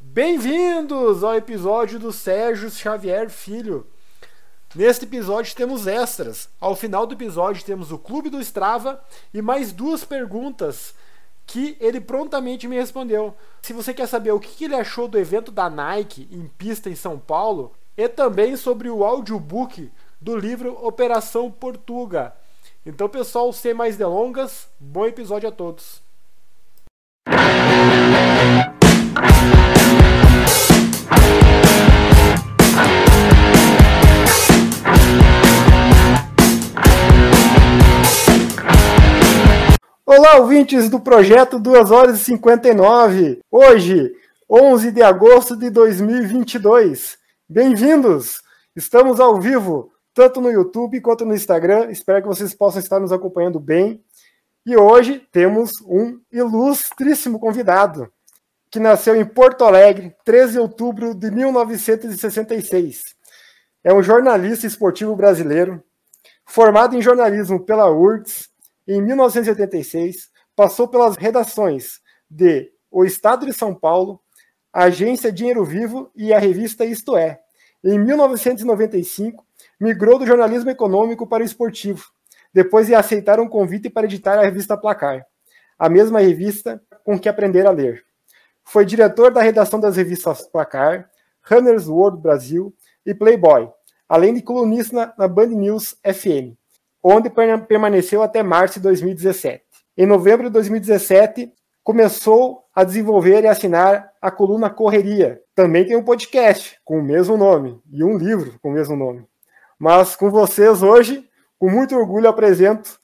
Bem-vindos ao episódio do Sérgio Xavier Filho. Neste episódio temos extras. Ao final do episódio temos o Clube do Strava e mais duas perguntas que ele prontamente me respondeu. Se você quer saber o que ele achou do evento da Nike em pista em São Paulo e também sobre o audiobook do livro Operação Portuga. Então, pessoal, sem mais delongas, bom episódio a todos. Olá, ouvintes do projeto 2 horas e 59. Hoje, 11 de agosto de 2022. Bem-vindos! Estamos ao vivo, tanto no YouTube quanto no Instagram. Espero que vocês possam estar nos acompanhando bem. E hoje temos um ilustríssimo convidado, que nasceu em Porto Alegre, 13 de outubro de 1966. É um jornalista esportivo brasileiro, formado em jornalismo pela URGS em 1986, passou pelas redações de O Estado de São Paulo, a agência Dinheiro Vivo e a revista Isto É. Em 1995, migrou do jornalismo econômico para o esportivo, depois de aceitar um convite para editar a revista Placar, a mesma revista com que aprender a ler. Foi diretor da redação das revistas Placar, Runner's World Brasil e Playboy, além de colunista na Band News FM, onde permaneceu até março de 2017. Em novembro de 2017, começou a desenvolver e assinar a coluna Correria. Também tem um podcast com o mesmo nome e um livro com o mesmo nome. Mas com vocês hoje, com muito orgulho, apresento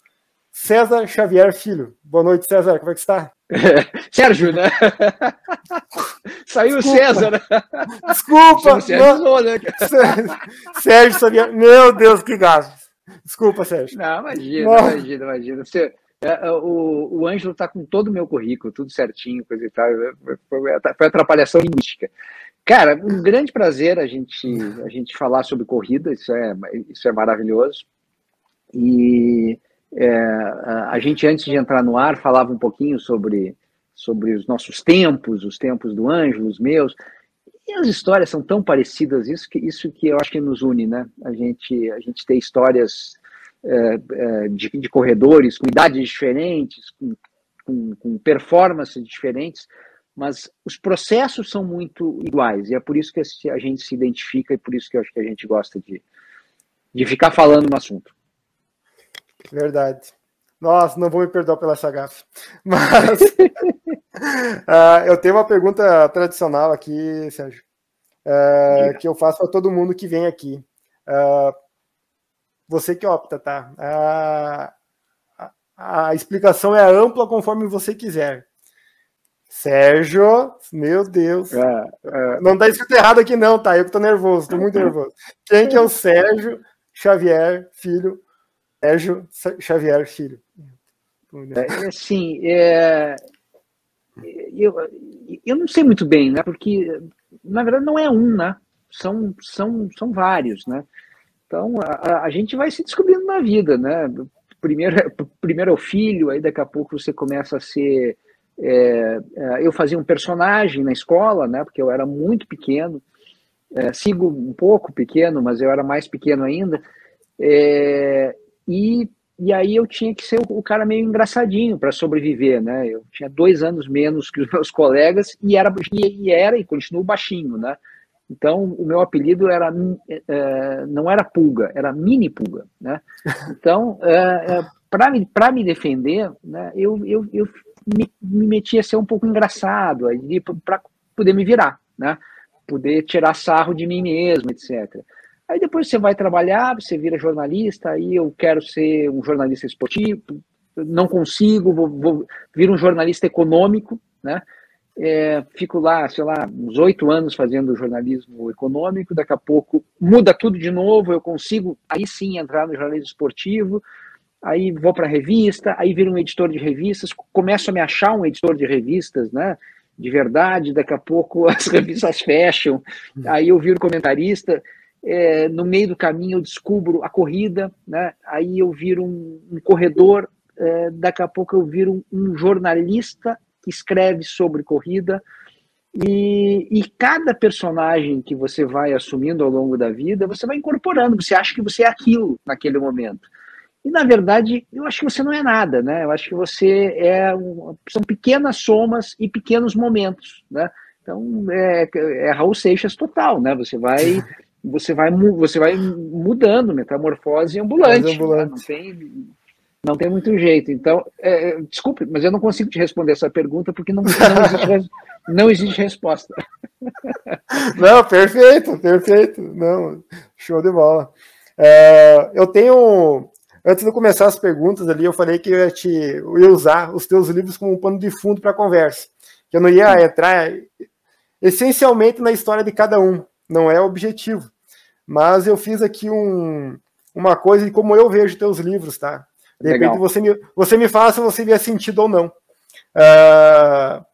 César Xavier Filho. Boa noite, César. Como é que está? Sérgio, né? Saiu o César. Né? Desculpa. Sérgio, não... né? Sérgio Xavier. Meu Deus, que gasto. Desculpa, Sérgio. Não, imagina, não. imagina, imagina. Você, é, é, o, o Ângelo está com todo o meu currículo, tudo certinho, coisa e tal. Foi, foi atrapalhação linguística. Cara, um grande prazer a gente, a gente falar sobre corrida, isso é, isso é maravilhoso. E é, a gente, antes de entrar no ar, falava um pouquinho sobre, sobre os nossos tempos, os tempos do Ângelo, os meus. E as histórias são tão parecidas, isso que, isso que eu acho que nos une, né? A gente, a gente tem histórias é, é, de, de, corredores com idades diferentes, com, com, com performances diferentes, mas os processos são muito iguais, e é por isso que a gente se identifica e por isso que eu acho que a gente gosta de, de ficar falando no assunto. Verdade. Nossa, não vou me perdoar pela essa gafe. Mas uh, eu tenho uma pergunta tradicional aqui, Sérgio, uh, que eu faço para todo mundo que vem aqui. Uh, você que opta, tá? A, a, a, explicação é ampla conforme você quiser. Sérgio, meu Deus. É, é. Não tá escrito errado aqui, não, tá? Eu que tô nervoso, tô muito nervoso. Quem que é o Sérgio Xavier, filho? Sérgio Xavier, filho. É, assim, é, eu, eu não sei muito bem, né? Porque, na verdade, não é um, né? São, são, são vários, né? Então, a, a gente vai se descobrindo na vida, né? Primeiro, primeiro é o filho, aí daqui a pouco você começa a ser. É, é, eu fazia um personagem na escola, né? Porque eu era muito pequeno. É, sigo um pouco pequeno, mas eu era mais pequeno ainda. É, e e aí eu tinha que ser o, cara meio engraçadinho para sobreviver, né? Eu tinha dois anos menos que os meus colegas e era e, era e continuo baixinho, né? Então o meu apelido era é, não era pulga, era mini pulga, né? Então é, é, para me para me defender, né? Eu eu, eu me, me metia a ser um pouco engraçado para poder me virar, né? Poder tirar sarro de mim mesmo, etc. Aí depois você vai trabalhar, você vira jornalista, aí eu quero ser um jornalista esportivo, não consigo, vou, vou vir um jornalista econômico, né? É, fico lá, sei lá, uns oito anos fazendo jornalismo econômico, daqui a pouco muda tudo de novo, eu consigo aí sim entrar no jornalismo esportivo, aí vou para revista, aí viro um editor de revistas, começo a me achar um editor de revistas, né? De verdade, daqui a pouco as revistas fecham, aí eu viro comentarista é, no meio do caminho eu descubro a corrida, né? aí eu viro um, um corredor, é, daqui a pouco eu viro um, um, jornalista que escreve sobre corrida, E, e, cada personagem que você vai assumindo ao longo da vida, você vai incorporando, você acha que você é aquilo naquele momento. E, na verdade, eu acho que você não é nada, né? Eu acho que você é. Um, são pequenas somas e pequenos momentos, né? Então, é, é Raul Seixas total, né? Você vai. Você vai, você vai mudando, metamorfose ambulante. ambulante. Né? Não, tem, não tem muito jeito. Então, é, é, desculpe, mas eu não consigo te responder essa pergunta porque não, não, existe, não existe resposta. Não, perfeito, perfeito. Não, show de bola. É, eu tenho Antes de começar as perguntas ali, eu falei que eu ia, te, eu ia usar os teus livros como um pano de fundo para a conversa. Que eu não ia entrar essencialmente na história de cada um, não é o objetivo. Mas eu fiz aqui um, uma coisa de como eu vejo teus livros, tá? De repente você me, você me fala se você vê sentido ou não. Uh,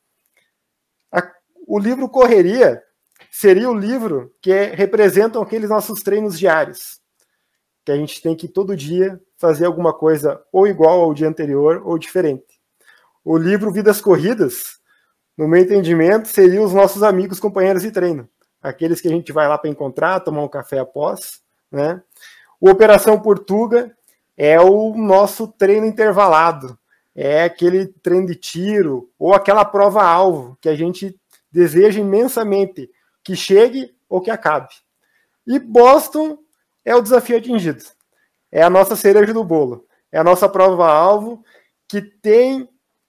a, o livro Correria seria o livro que é, representam aqueles nossos treinos diários. Que a gente tem que todo dia fazer alguma coisa ou igual ao dia anterior ou diferente. O livro Vidas Corridas, no meu entendimento, seria os nossos amigos companheiros de treino, aqueles que a gente vai lá para encontrar, tomar um café após, né? O Operação Portuga é o nosso treino intervalado, é aquele treino de tiro ou aquela prova-alvo que a gente deseja imensamente que chegue ou que acabe. E Boston é o desafio atingido é a nossa cereja do bolo. É a nossa prova-alvo, que tem.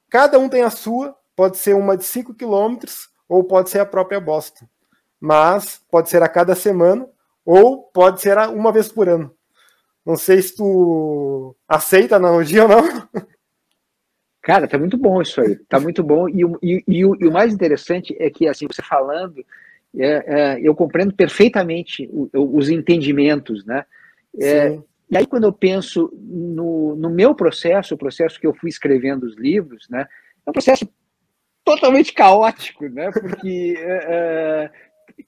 Cada um tem a sua, pode ser uma de 5 quilômetros, ou pode ser a própria Boston. Mas pode ser a cada semana, ou pode ser uma vez por ano. Não sei se tu aceita a analogia ou não. Cara, tá muito bom isso aí. Tá muito bom. E, e, e, o, e o, mais interessante é que, assim, você falando, é, é, eu compreendo perfeitamente o, os entendimentos, né? É, e aí, quando eu penso no, no meu processo, o processo que eu fui escrevendo os livros, né, é um processo totalmente caótico, né, porque, é,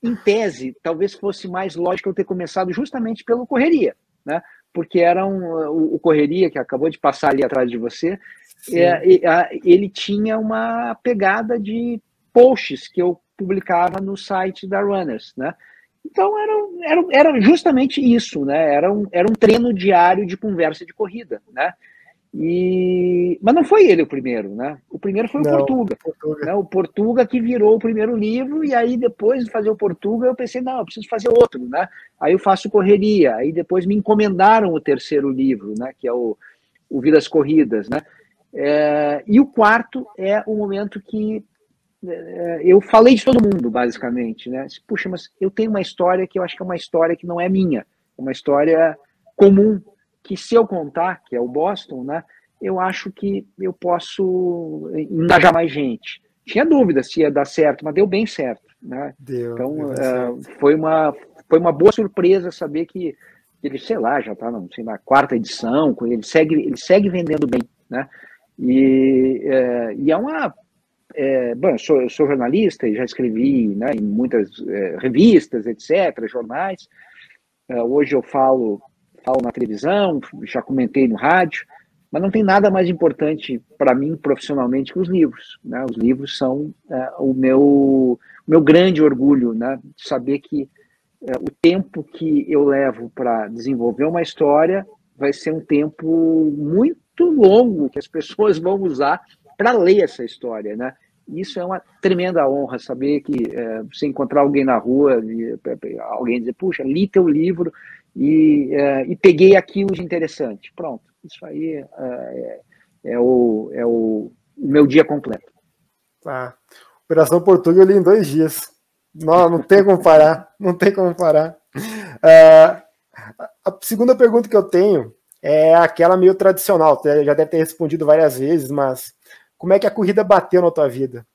em tese, talvez fosse mais lógico eu ter começado justamente pelo Correria, né, porque era um, o, o Correria, que acabou de passar ali atrás de você, é, ele tinha uma pegada de posts que eu publicava no site da Runners, né? Então era, era, era justamente isso, né? Era um, era um treino diário de conversa de corrida, né? E... Mas não foi ele o primeiro, né? O primeiro foi o não, Portuga. Portuga. Né? O Portuga que virou o primeiro livro, e aí depois de fazer o Portuga, eu pensei, não, eu preciso fazer outro, né? Aí eu faço correria, aí depois me encomendaram o terceiro livro, né? Que é o, o Vidas Corridas, né? É... e o quarto é o momento que é, eu falei de todo mundo, basicamente, né? Puxa, mas eu tenho uma história que eu acho que é uma história que não é minha, é uma história comum, que se eu contar, que é o Boston, né? Eu acho que eu posso engajar mais gente. Tinha dúvida se ia dar certo, mas deu bem certo, né? Deu, então, deu uh, foi, uma, foi uma boa surpresa saber que ele, sei lá, já está na quarta edição, ele segue, ele segue vendendo bem, né? E, é, e é uma é, bom, eu sou, eu sou, jornalista e já escrevi né, em muitas é, revistas, etc., jornais. É, hoje eu falo, falo na televisão, já comentei no rádio, mas não tem nada mais importante para mim profissionalmente que os livros. Né? Os livros são é, o meu, meu grande orgulho, né? de saber que é, o tempo que eu levo para desenvolver uma história vai ser um tempo muito longo que as pessoas vão usar para ler essa história, né? Isso é uma tremenda honra, saber que é, você encontrar alguém na rua, alguém dizer, puxa, li teu livro e, é, e peguei aquilo de interessante. Pronto, isso aí é, é, é o, é o, o, meu dia completo. Tá. Operação Portugal eu li em dois dias. Não, não tem como parar, não tem como parar. Uh, a segunda pergunta que eu tenho é aquela meio tradicional, já deve ter respondido várias vezes, mas como é que a corrida bateu na tua vida?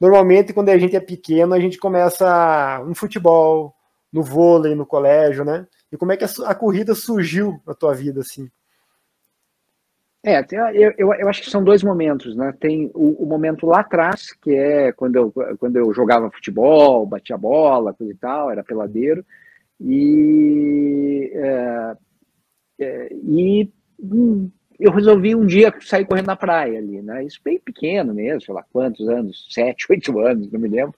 Normalmente, quando a gente é pequeno, a gente começa no futebol, no vôlei, no colégio, né? E como é que a, a corrida surgiu na tua vida, assim? É, eu, eu, eu, acho que são dois momentos, né? Tem o, o, momento lá atrás, que é quando eu, quando eu jogava futebol, batia bola, coisa e tal, era peladeiro, e, é, é, e hum, eu resolvi um dia sair correndo na praia ali, né? Isso bem pequeno mesmo, sei lá quantos anos, sete, oito anos, não me lembro.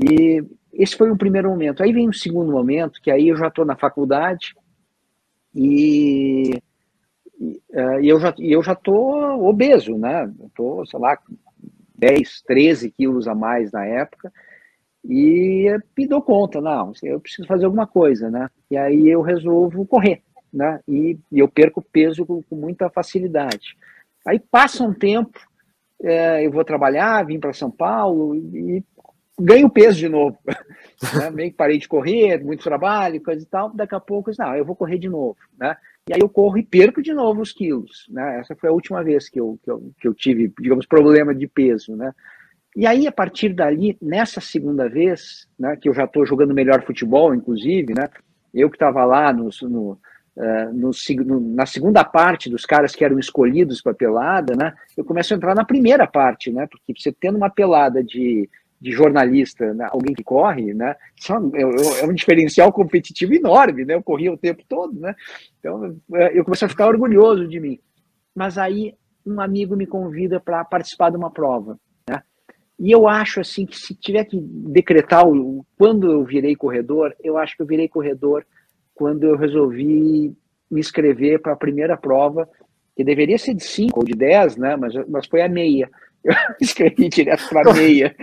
E esse foi o primeiro momento. Aí vem o segundo momento, que aí eu já estou na faculdade e, e eu já eu já estou obeso, né? Estou, sei lá, 10, 13 quilos a mais na época e me dou conta, não, eu preciso fazer alguma coisa, né? E aí eu resolvo correr, né? E, e eu perco peso com, com, muita facilidade. Aí passa um tempo, é, eu vou trabalhar, vim para São Paulo e ganho peso de novo. né? Meio que parei de correr, muito trabalho, coisa e tal. Daqui a pouco, não, eu vou correr de novo, né? E aí eu corro e perco de novo os quilos, né? Essa foi a última vez que eu, que eu, que eu tive, digamos, problema de peso, né? E aí, a partir dali, nessa segunda vez, né, que eu já estou jogando melhor futebol, inclusive, né? Eu que estava lá no, no, uh, no, na segunda parte dos caras que eram escolhidos para pelada, né? Eu começo a entrar na primeira parte, né? Porque você tendo uma pelada de de jornalista, né, alguém que corre, né, é, é, é, um diferencial competitivo enorme, né, eu corria o tempo todo, né, então é, eu comecei a ficar orgulhoso de mim. Mas aí um amigo me convida para participar de uma prova, né, e eu acho assim que se tiver que decretar o, quando eu virei corredor, eu acho que eu virei corredor quando eu resolvi me inscrever para a primeira prova, que deveria ser de 5 ou de 10, né, mas, mas foi a meia. Eu escrevi direto para meia.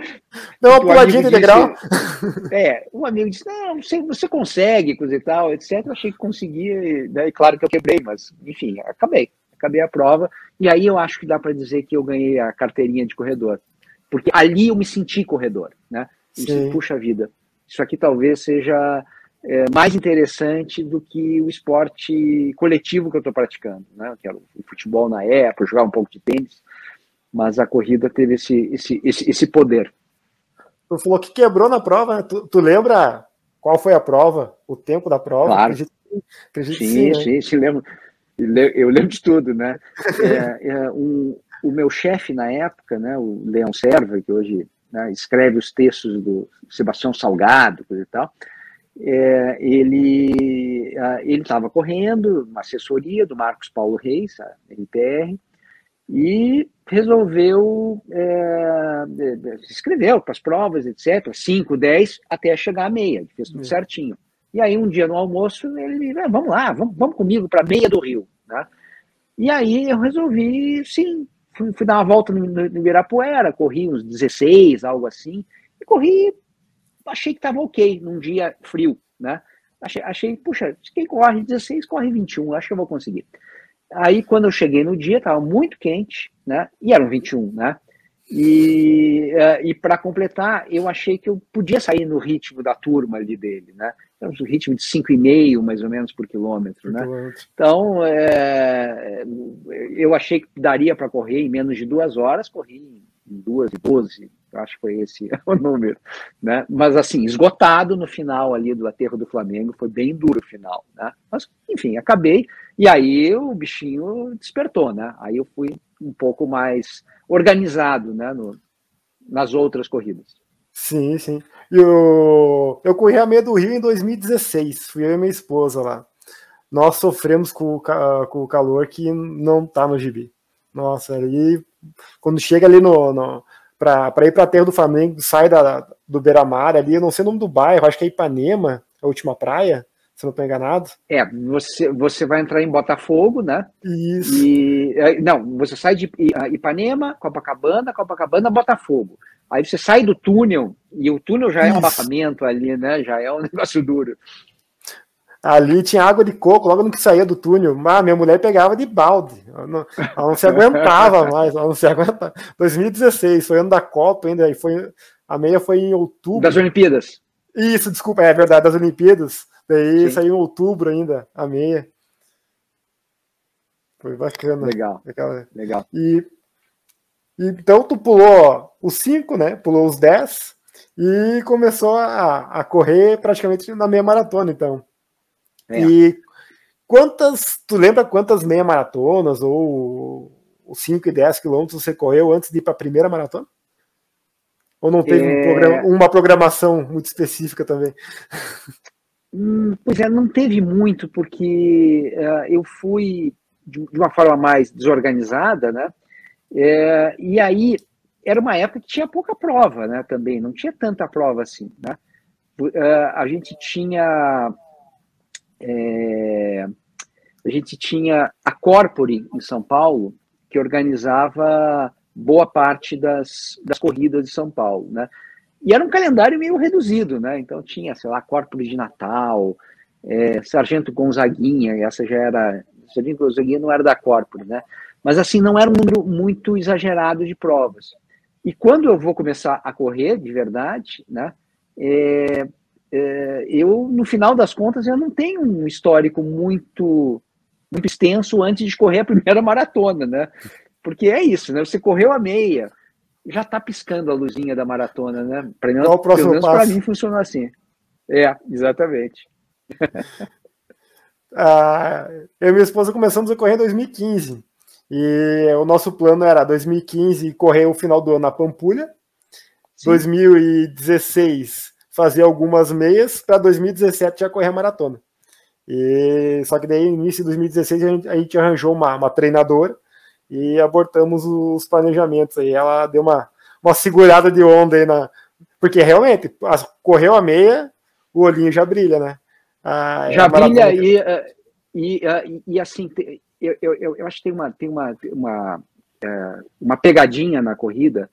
Deu uma puladinha de degrau? É, um amigo disse, não, você, você consegue, coisa e tal, etc. Eu achei que conseguia, né? claro que eu quebrei, mas, enfim, acabei. Acabei a prova, e aí eu acho que dá para dizer que eu ganhei a carteirinha de corredor. Porque ali eu me senti corredor, né? Eu disse, puxa vida, isso aqui talvez seja é, mais interessante do que o esporte coletivo que eu estou praticando, né? Que era o futebol na época, jogar um pouco de tênis mas a corrida teve esse, esse, esse, esse poder. Tu falou que quebrou na prova, né? tu, tu, lembra qual foi a prova, o tempo da prova? Claro. Acredito, acredito sim, sim, né? sim, lembro. Eu lembro de tudo, né? É, é, um, o meu chefe na época, né, o Leão Serva, que hoje né, escreve os textos do Sebastião Salgado, coisa e tal, é, ele ele estava correndo, uma assessoria do Marcos Paulo Reis, a NPR, e resolveu, é, escreveu para as provas, etc., 5, 10, até chegar a meia, fez tudo certinho. E aí, um dia no almoço, ele ah, vamos lá, vamos, vamos comigo para a meia do Rio. Né? E aí eu resolvi, sim, fui, fui dar uma volta no, no, Ibirapuera, corri uns 16, algo assim, e corri, achei que estava ok, num dia frio, né? Achei, achei, puxa, quem corre 16, corre 21, acho que eu vou conseguir. Aí, quando eu cheguei no dia, estava muito quente, né? E eram 21, né? E, uh, e para completar, eu achei que eu podia sair no ritmo da turma ali dele, né? Então, um ritmo de 5,5 mais ou menos por quilômetro, né? Então, é, eu achei que daria para correr em menos de duas horas, corri em duas e doze, acho que foi esse o número, né? Mas assim, esgotado no final ali do aterro do Flamengo, foi bem duro o final, né? Mas, enfim, acabei, e aí o bichinho despertou, né? Aí eu fui um pouco mais organizado, né, no, nas outras corridas. Sim, sim. Eu, eu corri a meia do Rio em 2016, fui eu e minha esposa lá. Nós sofremos com o, com o calor que não tá no gibi. Nossa, ali, quando chega ali no, no para ir para a terra do Flamengo, sai da, do Beira-Mar ali, eu não sei o nome do bairro, acho que é Ipanema, a última praia, se não estou enganado. É, você, você vai entrar em Botafogo, né? Isso. E, é, não, você sai de Ipanema, Copacabana, Copacabana, Botafogo. Aí você sai do túnel, e o túnel já é um abafamento ali, né? Já é um negócio duro. Ali tinha água de coco logo no que saía do túnel. Mas minha mulher pegava de balde. Ela não, ela não se aguentava mais. Ela não se aguentava. 2016, foi ano da Copa ainda. E foi, a meia foi em outubro. Das Olimpíadas. Isso, desculpa, é verdade, das Olimpíadas. Daí Sim. saiu em outubro ainda, a meia. Foi bacana. Legal. Legal. Legal. E, e, então tu pulou os 5, né? Pulou os 10 e começou a, a correr praticamente na meia maratona, então. É. E quantas, tu lembra quantas meia maratonas ou os 5 e 10 quilômetros você correu antes de ir para a primeira maratona? Ou não teve é... um programa, uma programação muito específica também? Hum, pois é, não teve muito, porque uh, eu fui de, de, uma forma mais desorganizada, né? É, e aí era uma época que tinha pouca prova, né? Também não tinha tanta prova assim, né? Uh, a gente tinha é, a gente tinha a Corpore em São Paulo que organizava boa parte das, das corridas de São Paulo, né? E era um calendário meio reduzido, né? Então tinha, sei lá, Corpore de Natal, é, Sargento Gonzaguinha, essa já era. Sargento Gonzaguinha não era da Corpore, né? Mas assim, não era um número muito exagerado de provas. E quando eu vou começar a correr de verdade, né? É, eu, no final das contas, eu não tenho um histórico muito, muito extenso antes de correr a primeira maratona, né? Porque é isso, né? Você correu a meia, já está piscando a luzinha da maratona, né? Para mim, pelo menos para mim funciona assim. É, exatamente. ah, eu e minha esposa começamos a correr em 2015. E o nosso plano era 2015 correr o final do ano na Pampulha, Sim. 2016 fazer algumas meias, para 2017 já correr a maratona. E, só que daí, início de 2016, a gente, a gente arranjou uma, uma treinadora e abortamos os planejamentos aí. Ela deu uma, uma segurada de onda aí na. Porque realmente, correu a meia, o olhinho já brilha, né? A, já brilha e, eh, e, eh, e, e, assim, eu, eu, eu acho que tem uma, tem uma, uma, eh, uma pegadinha na corrida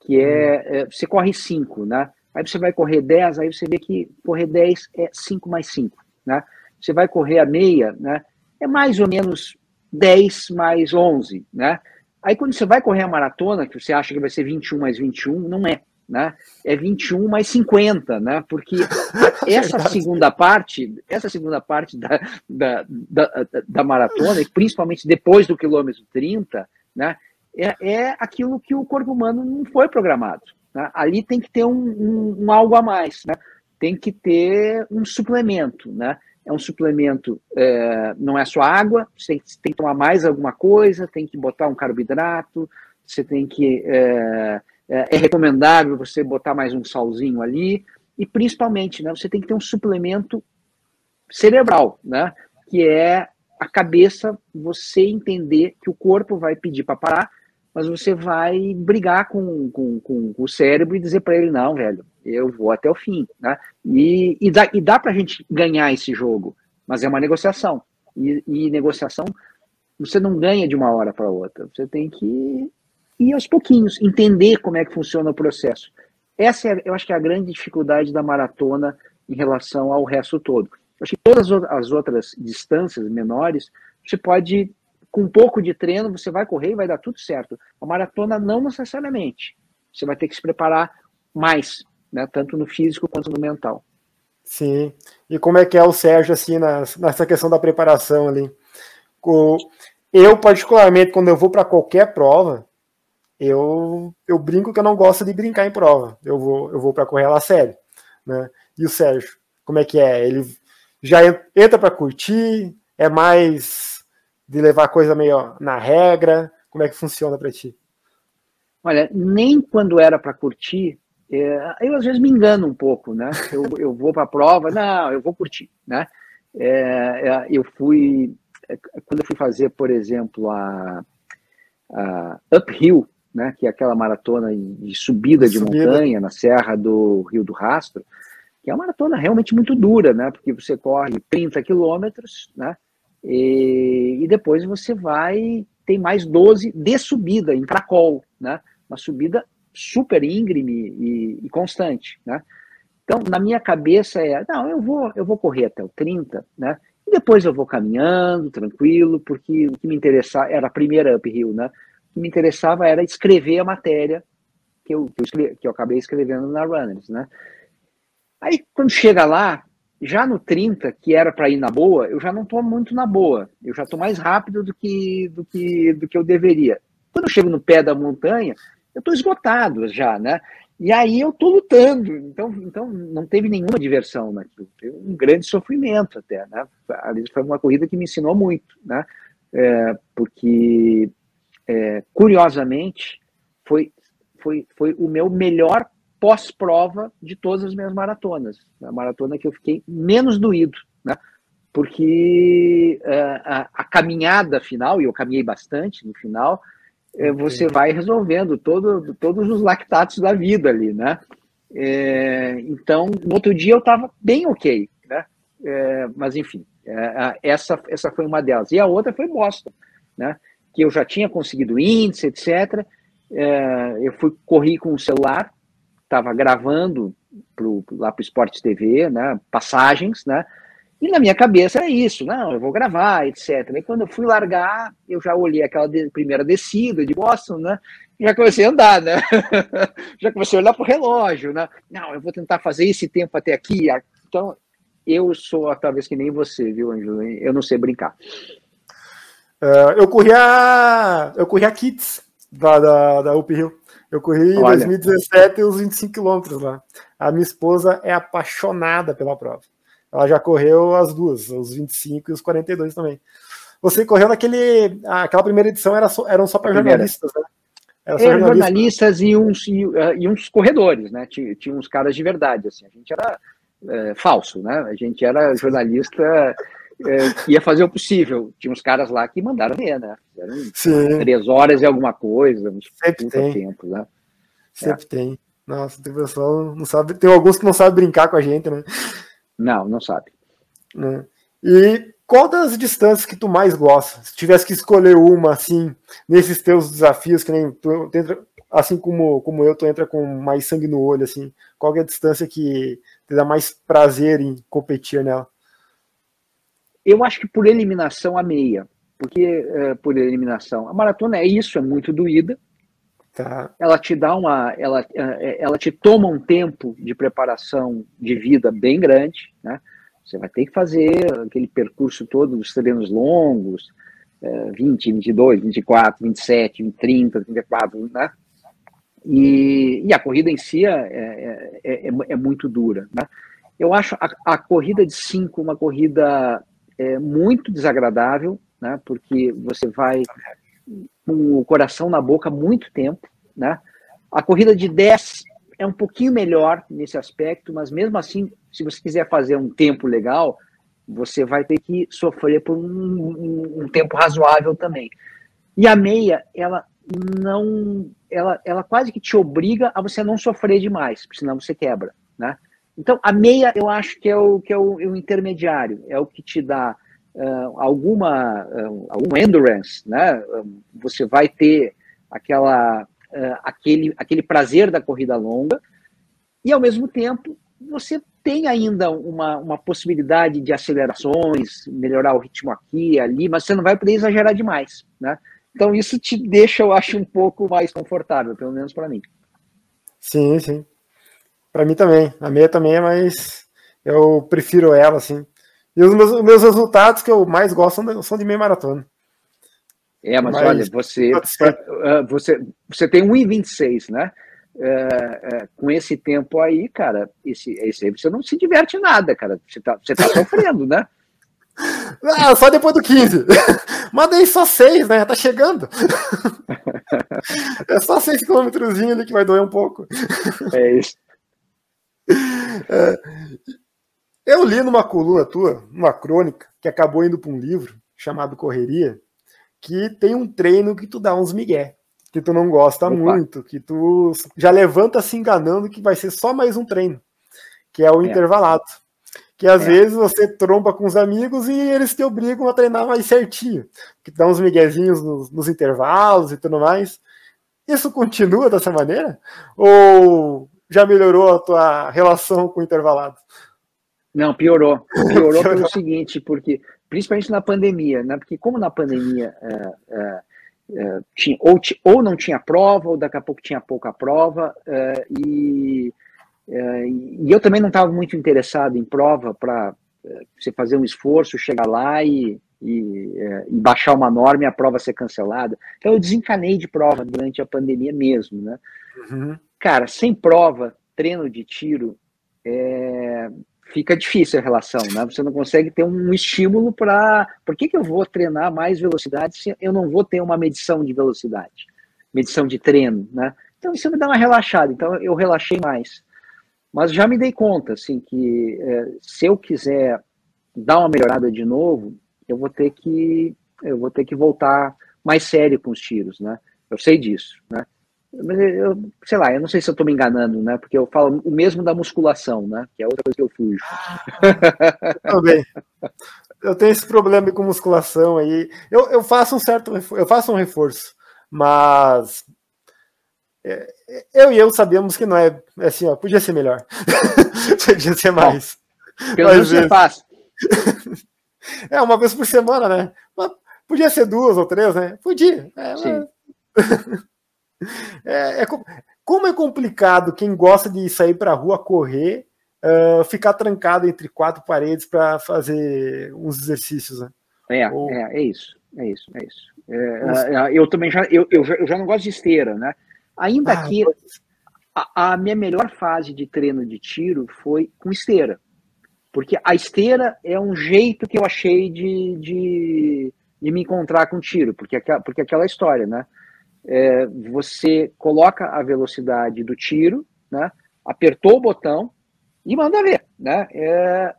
que é, hum. você corre cinco, né? Aí você vai correr 10, aí você vê que correr 10 é 5 mais 5, né? Você vai correr a meia, né? É mais ou menos 10 mais 11, né? Aí quando você vai correr a maratona, que você acha que vai ser 21 mais 21, não é, né? É 21 mais 50, né? Porque essa segunda parte, essa segunda parte da, da, da, da maratona, e principalmente depois do quilômetro 30, né? É, é aquilo que o corpo humano não foi programado. Né? Ali tem que ter um, um, um, algo a mais, né? tem que ter um suplemento. Né? É um suplemento, é, não é só água, você tem, tem, que tomar mais alguma coisa, tem que botar um carboidrato, você tem que. É, é, é recomendável você botar mais um salzinho ali, e principalmente, né, você tem que ter um suplemento cerebral, né, que é a cabeça, você entender que o corpo vai pedir para parar, mas você vai brigar com, com, com o cérebro e dizer para ele, não, velho, eu vou até o fim. Né? E, e dá, e dá para a gente ganhar esse jogo, mas é uma negociação. E, e negociação, você não ganha de uma hora para outra, você tem que ir aos pouquinhos, entender como é que funciona o processo. Essa é, eu acho que é a grande dificuldade da maratona em relação ao resto todo. Eu acho que todas as outras distâncias menores, você pode com um pouco de treino você vai correr e vai dar tudo certo. A maratona não necessariamente. Você vai ter que se preparar mais, né? tanto no físico quanto no mental. Sim. E como é que é o Sérgio assim nessa questão da preparação ali? Eu particularmente quando eu vou para qualquer prova, eu, eu brinco que eu não gosto de brincar em prova. Eu vou eu vou para correr lá sério, né? E o Sérgio, como é que é? Ele já entra para curtir? É mais de levar a coisa meio na regra? Como é que funciona para ti? Olha, nem quando era para curtir, é, eu às vezes me engano um pouco, né? Eu, eu vou para a prova, não, eu vou curtir, né? É, é, eu fui, é, quando eu fui fazer, por exemplo, a, a Uphill, né, que é aquela maratona de subida de subida. montanha na Serra do Rio do Rastro, que é uma maratona realmente muito dura, né? Porque você corre 30 quilômetros, né? E, e depois você vai, tem mais 12 de subida em Cracol, né? Uma subida super íngreme e, e, constante, né? Então, na minha cabeça é, não, eu vou, eu vou correr até o 30, né? E depois eu vou caminhando, tranquilo, porque o que me interessava era a primeira uphill, né? O que me interessava era escrever a matéria que eu, que eu, escrevi, que eu acabei escrevendo na Runners, né? Aí, quando chega lá, já no 30, que era para ir na boa, eu já não estou muito na boa. Eu já estou mais rápido do que, do, que, do que eu deveria. Quando eu chego no pé da montanha, eu estou esgotado já, né? E aí eu estou lutando. Então, então não teve nenhuma diversão naquilo. Teve um grande sofrimento até, né? Foi uma corrida que me ensinou muito, né? É, porque, é, curiosamente, foi, foi, foi o meu melhor pós-prova de todas as minhas maratonas. A maratona que eu fiquei menos doído, né? Porque uh, a, a, caminhada final, e eu caminhei bastante no final, é, você vai resolvendo todo, todos os lactatos da vida ali, né? É, então, no outro dia eu estava bem ok, né? É, mas enfim, é, essa, essa foi uma delas. E a outra foi Boston, né? Que eu já tinha conseguido índice, etc. Eu fui corri com o celular, estava gravando pro, lá para o Esporte TV, né? Passagens, né? E na minha cabeça era isso, não, eu vou gravar, etc. E quando eu fui largar, eu já olhei aquela de, primeira descida de Boston, né? Já comecei a andar, né? já comecei a olhar para o relógio, né? Não, eu vou tentar fazer esse tempo até aqui. Então, eu sou talvez que nem você, viu, Ângelo? Eu não sei brincar. Uh, eu corri a. Eu corri a Kits da, da, da Hill. Eu corri em 2017 os 25 quilômetros lá. A minha esposa é apaixonada pela prova. Ela já correu as duas, os 25 e os 42 também. Você correu naquele. Aquela primeira edição era só, eram só para jornalistas, né? Era só é, jornalistas e uns, e, uh, e, uns corredores, né? Tinha, tinha uns caras de verdade, assim. A gente era é, falso, né? A gente era jornalista é, ia fazer o possível. Tinha uns caras lá que mandaram ver, né? Fizeram três horas e alguma coisa, uns Sempre tem. tempo, né? Sempre é. tem. Nossa, tem pessoal não sabe, tem alguns que não sabem brincar com a gente, né? Não, não sabe. Né? E qual das distâncias que tu mais gosta? Se tivesse que escolher uma, assim, nesses teus desafios, que nem tu, entra, assim como, como eu, tu entra com mais sangue no olho, assim, qual é a distância que te dá mais prazer em competir nela? Eu acho que por eliminação a meia, porque é, por eliminação. A maratona é isso, é muito doída, Tá. Ela te dá uma, ela, é, ela te toma um tempo de preparação de vida bem grande, né? Você vai ter que fazer aquele percurso todo dos treinos longos, 20, 22, 24, 27, 30, 34, né? E, e a corrida em si é, é, é, é muito dura, né? Eu acho a, a corrida de 5 uma corrida é, muito desagradável, né? Porque você vai com o coração na boca muito tempo, né? A corrida de 10 é um pouquinho melhor nesse aspecto, mas mesmo assim, se você quiser fazer um tempo legal, você vai ter que sofrer por um, um, um tempo razoável também. E a meia, ela não, ela, ela quase que te obriga a você não sofrer demais, senão você quebra, né? Então, a meia eu acho que é o, que é o, é o intermediário, é o que te dá uh, alguma, uh, algum endurance, né? Você vai ter aquela, uh, aquele, aquele prazer da corrida longa e, ao mesmo tempo, você tem ainda uma, uma possibilidade de acelerações, melhorar o ritmo aqui ali, mas você não vai poder exagerar demais, né? Então, isso te deixa, eu acho, um pouco mais confortável, pelo menos para mim. Sim, sim. Para mim também. A meia também é mais. Eu prefiro ela, assim. E os meus, meus resultados que eu mais gosto são de, são de meia maratona. É, mas, mas olha, você, ah, você, você tem 1,26, né? É, é, com esse tempo aí, cara, esse, esse aí você não se diverte nada, cara. Você tá, você tá sofrendo, né? Ah, só depois do 15. Mas daí só 6, né? Tá chegando. É só 6 quilômetros ali que vai doer um pouco. É isso. É, eu li numa coluna tua, numa crônica, que acabou indo para um livro chamado Correria, que tem um treino que tu dá uns migué, que tu não gosta Opa. muito, que tu já levanta se enganando que vai ser só mais um treino, que é o é. intervalado. Que às é. vezes você tromba com os amigos e eles te obrigam a treinar mais certinho, que dá uns miguezinhos nos, nos intervalos e tudo mais. Isso continua dessa maneira? Ou já melhorou a tua relação com o intervalado? Não, piorou. Piorou pelo seguinte, porque principalmente na pandemia, né? Porque como na pandemia é, é, é, tinha, ou, ou não tinha prova, ou daqui a pouco tinha pouca prova, é, e, é, e eu também não estava muito interessado em prova para é, você fazer um esforço, chegar lá e, e, e, baixar uma norma e a prova ser cancelada. Então eu desencanei de prova durante a pandemia mesmo, né? Uhum. Cara, sem prova, treino de tiro é, fica difícil a relação, né? Você não consegue ter um estímulo para. Por que, que eu vou treinar mais velocidade se eu não vou ter uma medição de velocidade, medição de treino, né? Então isso me dá uma relaxada. Então eu relaxei mais, mas já me dei conta, assim, que é, se eu quiser dar uma melhorada de novo, eu vou ter que eu vou ter que voltar mais sério com os tiros, né? Eu sei disso, né? Mas eu, sei lá, eu não sei se eu estou me enganando, né? Porque eu falo o mesmo da musculação, né? Que é outra coisa que eu fujo. Ah, também. Eu tenho esse problema com musculação aí. Eu, eu faço um certo, eu faço um reforço, mas é, eu e eu sabemos que não é assim, ó, podia ser melhor. podia ser mais. pelo menos você faz. É uma vez por semana, né? Mas podia ser duas ou três, né? Podia. É, Sim. Mas... É, é, como é complicado quem gosta de sair para a rua correr, uh, ficar trancado entre quatro paredes para fazer uns exercícios, né? É, Ou... é, é isso, é isso, é isso. É, é, eu também já eu, eu, já, eu já não gosto de esteira, né? Ainda ah, que a, a, minha melhor fase de treino de tiro foi com esteira. Porque a esteira é um jeito que eu achei de, de, de me encontrar com tiro, porque, porque aquela história, né? É, você coloca a velocidade do tiro, né? apertou o botão e manda ver. Né? É,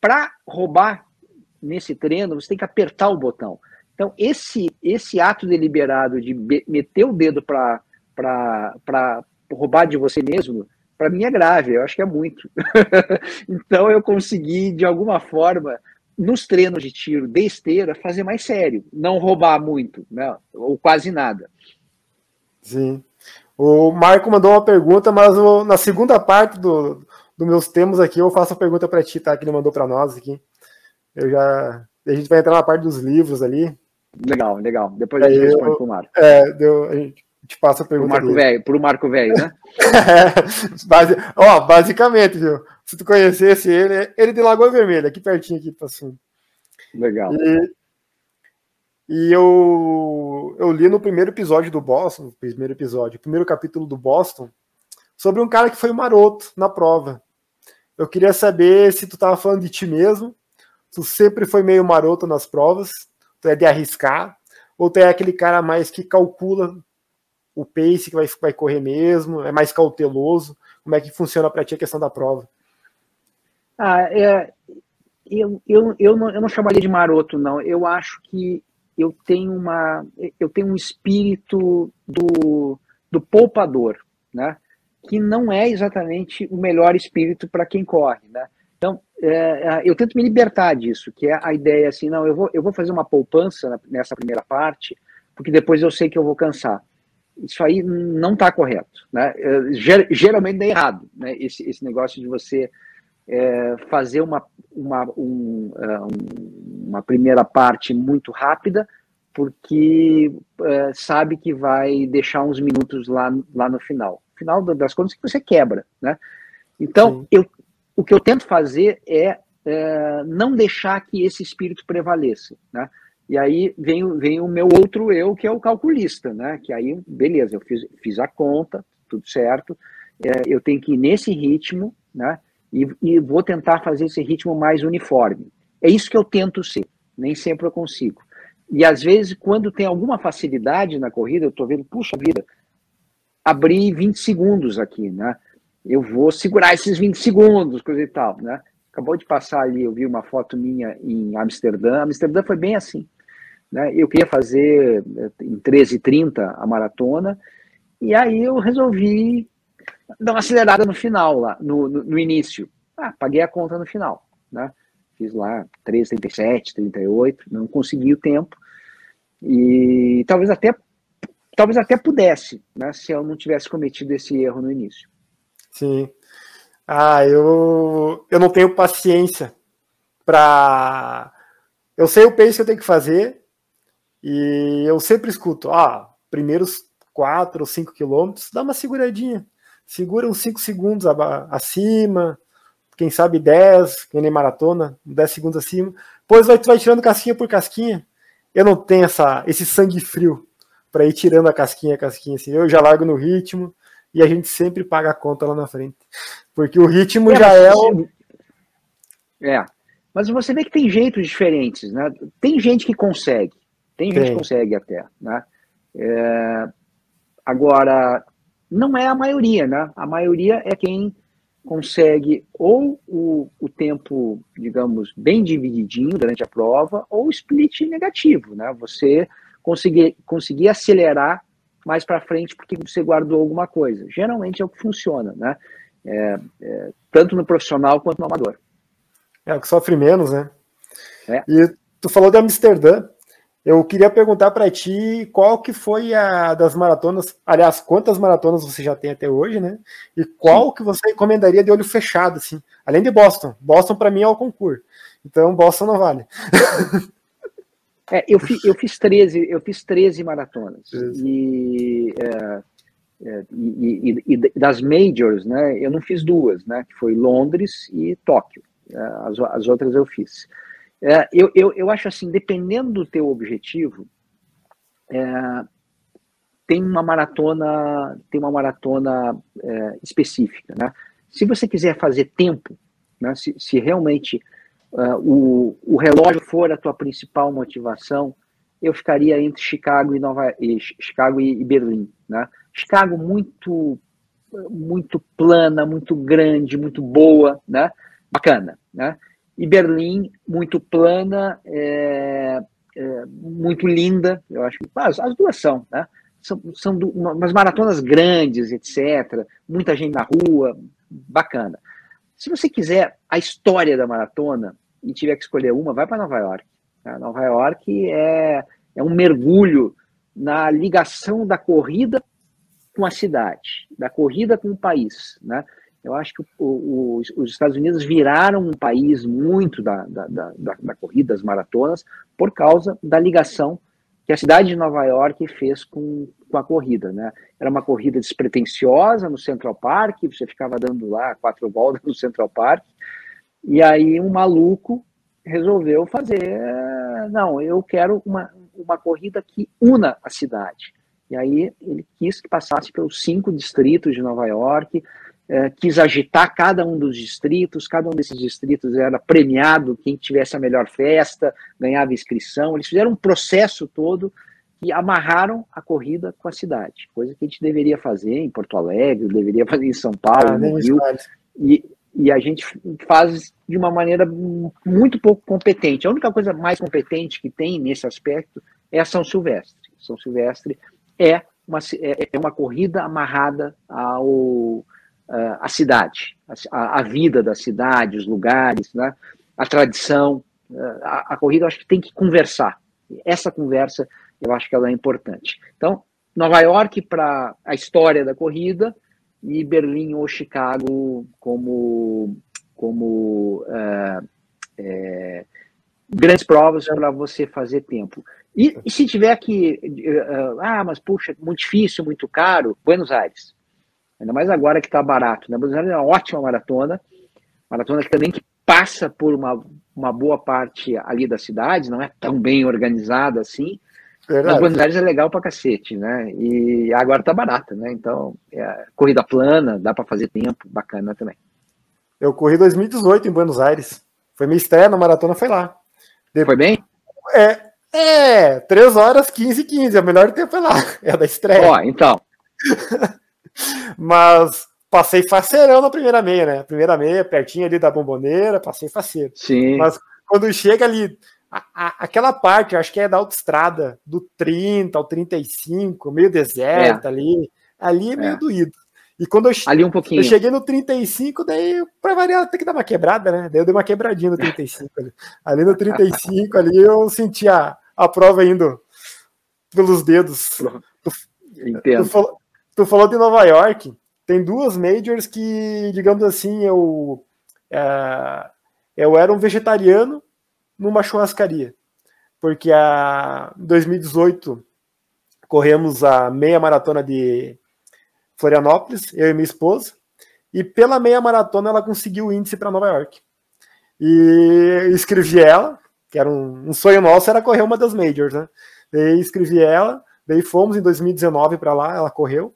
Para roubar nesse treino, você tem que apertar o botão. Então, esse, esse ato deliberado de meter o dedo para roubar de você mesmo, para mim é grave, eu acho que é muito. então, eu consegui, de alguma forma, nos treinos de tiro de esteira, fazer mais sério, não roubar muito, né? ou quase nada. Sim. O Marco mandou uma pergunta, mas o, na segunda parte do, do meus temas aqui, eu faço a pergunta para ti, tá? Que ele mandou para nós aqui. Eu já. A gente vai entrar na parte dos livros ali. Legal, legal. Depois a gente responde pro Marco. É, deu, a gente te passa a pergunta. Pro Marco Velho, pro Marco Velho, né? é, base, ó, basicamente, viu? Se tu conhecesse ele, ele de Lagoa Vermelha, aqui pertinho aqui pra cima. Legal. E, e eu, eu li no primeiro episódio do Boston, primeiro episódio, primeiro capítulo do Boston, sobre um cara que foi maroto na prova. Eu queria saber se tu estava falando de ti mesmo, tu sempre foi meio maroto nas provas, tu é de arriscar, ou tu é aquele cara mais que calcula o pace que vai, vai correr mesmo, é mais cauteloso? Como é que funciona para ti a questão da prova? Ah, é, eu, eu, eu, não, eu não chamaria de maroto, não. Eu acho que eu tenho uma eu tenho um espírito do, do poupador, né? Que não é exatamente o melhor espírito para quem corre, né? Então, é, é, eu tento me libertar disso, que é a ideia assim, não, eu vou, eu vou fazer uma poupança nessa primeira parte, porque depois eu sei que eu vou cansar. Isso aí não está correto, né? É, geralmente é errado, né? Esse, esse negócio de você é, fazer uma, uma, um, é, uma primeira parte muito rápida, porque é, sabe que vai deixar uns minutos lá, lá no final. Final das contas que você quebra, né? Então, eu, o que eu tento fazer é, é, não deixar que esse espírito prevaleça, né? E aí vem, vem o meu outro eu, que é o calculista, né? Que aí, beleza, eu fiz, fiz a conta, tudo certo, é, eu tenho que ir nesse ritmo, né? e, e vou tentar fazer esse ritmo mais uniforme. É isso que eu tento ser, nem sempre eu consigo. E às vezes, quando tem alguma facilidade na corrida, eu estou vendo, puxa vida, abri 20 segundos aqui, né? Eu vou segurar esses 20 segundos, coisa e tal, né? Acabou de passar ali, eu vi uma foto minha em Amsterdã. Amsterdã foi bem assim. Né? Eu queria fazer eh, em 13h30 a maratona, e aí eu resolvi dar uma acelerada no final, lá, no, no, no início. Ah, paguei a conta no final, né? Fiz lá 3,37, 38, não consegui o tempo. E talvez até talvez até pudesse, né, se eu não tivesse cometido esse erro no início. Sim. Ah, eu, eu não tenho paciência para. Eu sei o pace que eu tenho que fazer e eu sempre escuto, ah, primeiros 4 ou 5 quilômetros, dá uma seguradinha segura uns 5 segundos acima, quem sabe 10, quem nem maratona, 10 segundos acima. Depois vai, vai tirando casquinha por casquinha. Eu não tenho essa, esse sangue frio para ir tirando a casquinha, a casquinha assim. Eu já largo no ritmo e a gente sempre paga a conta lá na frente. Porque o ritmo é, já é o. É. Mas você vê que tem jeitos diferentes, né? Tem gente que consegue. Tem gente que consegue até, né? É... Agora, não é a maioria, né? A maioria é quem consegue ou o, o tempo, digamos, bem divididinho durante a prova, ou split negativo, né? Você conseguir, conseguir acelerar mais para frente porque você guardou alguma coisa. Geralmente é o que funciona, né? É, é, tanto no profissional quanto no amador. É o que sofre menos, né? É. E tu falou de Amsterdã. Eu queria perguntar para ti qual que foi a das maratonas, aliás, quantas maratonas você já tem até hoje, né? E qual Sim. que você recomendaria de olho fechado, assim? Além de Boston. Boston para mim é o concurso. Então Boston não vale. É, eu, fi, eu fiz 13, eu fiz 13 maratonas. E, é, é, e, e, e, das majors, né? Eu não fiz duas, né? Que foi Londres e Tóquio. É, as, as outras eu fiz. É, eu, eu, eu acho assim, dependendo do teu objetivo, é, tem uma maratona, tem uma maratona é, específica, né? Se você quiser fazer tempo, né? Se, se realmente uh, o, o relógio for a tua principal motivação, eu ficaria entre Chicago e Nova e Chicago e, Berlim, né? Chicago muito muito plana, muito grande, muito boa, né? Bacana, né? E Berlim muito plana, é, é, muito linda, eu acho que as, as duas são, né? São, são do, umas maratonas grandes, etc. Muita gente na rua, bacana. Se você quiser a história da maratona, e tiver que escolher uma, vai para Nova York. Tá? Nova York é, é um mergulho na ligação da corrida com a cidade, da corrida com o país. Né? Eu acho que o, o, os Estados Unidos viraram um país muito da, da, da, da, corrida, das maratonas, por causa da ligação que a cidade de Nova York fez com, com a corrida. Né? Era uma corrida despretensiosa no Central Park, você ficava dando lá quatro voltas no Central Park, e aí um maluco resolveu fazer, não, eu quero uma, uma corrida que una a cidade. E aí ele quis que passasse pelos cinco distritos de Nova York, é, quis agitar cada um dos distritos, cada um desses distritos era premiado, quem tivesse a melhor festa ganhava inscrição. Eles fizeram um processo todo e amarraram a corrida com a cidade, coisa que a gente deveria fazer em Porto Alegre, deveria fazer em São Paulo, ah, no Rio. E, e a gente faz de uma maneira muito pouco competente. A única coisa mais competente que tem nesse aspecto é a São Silvestre. São Silvestre é uma, é, é uma corrida amarrada ao à cidade, a, a, vida da cidade, os lugares, né? a tradição. A, a corrida eu acho que tem que conversar. Essa conversa eu acho que ela é importante. Então, Nova York para a história da corrida, e Berlim ou Chicago como, como é, é, grandes provas para você fazer tempo. E, e, se tiver que, uh, ah, mas puxa, muito difícil, muito caro, Buenos Aires. Ainda mais agora que está barato. Né? Buenos Aires é uma ótima maratona, maratona que também que passa por uma, uma boa parte ali da cidade, não é tão bem organizada assim, Verdade. Mas Buenos Aires é legal pra cacete, né? E agora tá barata, né? Então, é, corrida plana, dá para fazer tempo, bacana também. Eu corri 2018 em Buenos Aires. Foi minha estreia na maratona, foi lá. Foi bem? É, é, 3 horas 15 e 15, é o melhor tempo é lá, é da estreia. Ó, então. Mas passei faceirão na primeira meia, né? Primeira meia, pertinho ali da bomboneira, passei faceiro. Sim. Mas quando chega ali a, a, aquela parte, acho que é da autoestrada, do 30 ao 35, meio deserto é. ali, ali é meio é. doído. E quando eu, ali um pouquinho. eu cheguei no 35, daí, para variar, tem que dar uma quebrada, né? Daí eu dei uma quebradinha no 35 ali. Ali no 35, ali eu senti a, a prova indo pelos dedos. Tu, Entendo. Tu falou de Nova York, tem duas majors que, digamos assim, eu, é, eu era um vegetariano numa churrascaria. Porque a, em 2018 corremos a meia maratona de Florianópolis, eu e minha esposa, e pela meia maratona ela conseguiu o índice para Nova York. E escrevi ela, que era um, um, sonho nosso, era correr uma das majors, né? Daí escrevi ela, daí fomos em 2019 para lá, ela correu.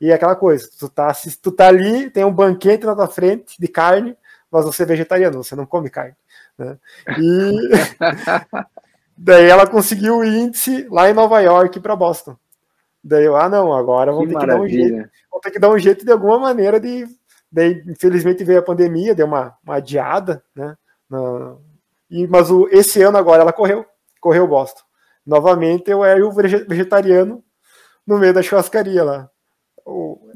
E é aquela coisa, tu tá, tu tá ali, tem um banquete na tua frente de carne, mas você é vegetariano, você não come carne. Né? E daí ela conseguiu o índice lá em Nova York para Boston. Daí eu, ah, não, agora vamos ter que dar um jeito. Vamos ter que dar um jeito de alguma maneira de. Daí, infelizmente, veio a pandemia, deu uma, uma adiada, né? Na... E, mas o, esse ano agora ela correu, correu Boston. Novamente eu era o vegetariano no meio da churrascaria lá.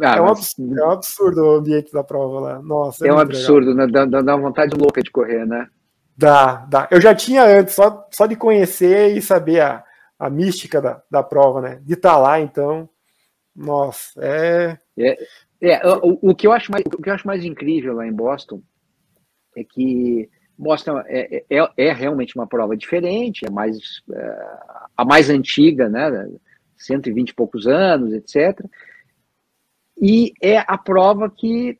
Ah, é, um absurdo, é, um absurdo, o ambiente da prova lá. Nossa, é, é um absurdo, né? dá, dá uma vontade louca de correr, né? Dá, dá. Eu já tinha antes, só, só de conhecer e saber a, a mística da, da prova, né? De estar tá lá, então. Nossa, é. é, é o, o, que eu acho mais, o que eu acho mais incrível lá em Boston é que Boston é, é, é realmente uma prova diferente, é mais é, a mais antiga, né? 120 e poucos anos, etc. E é a prova que,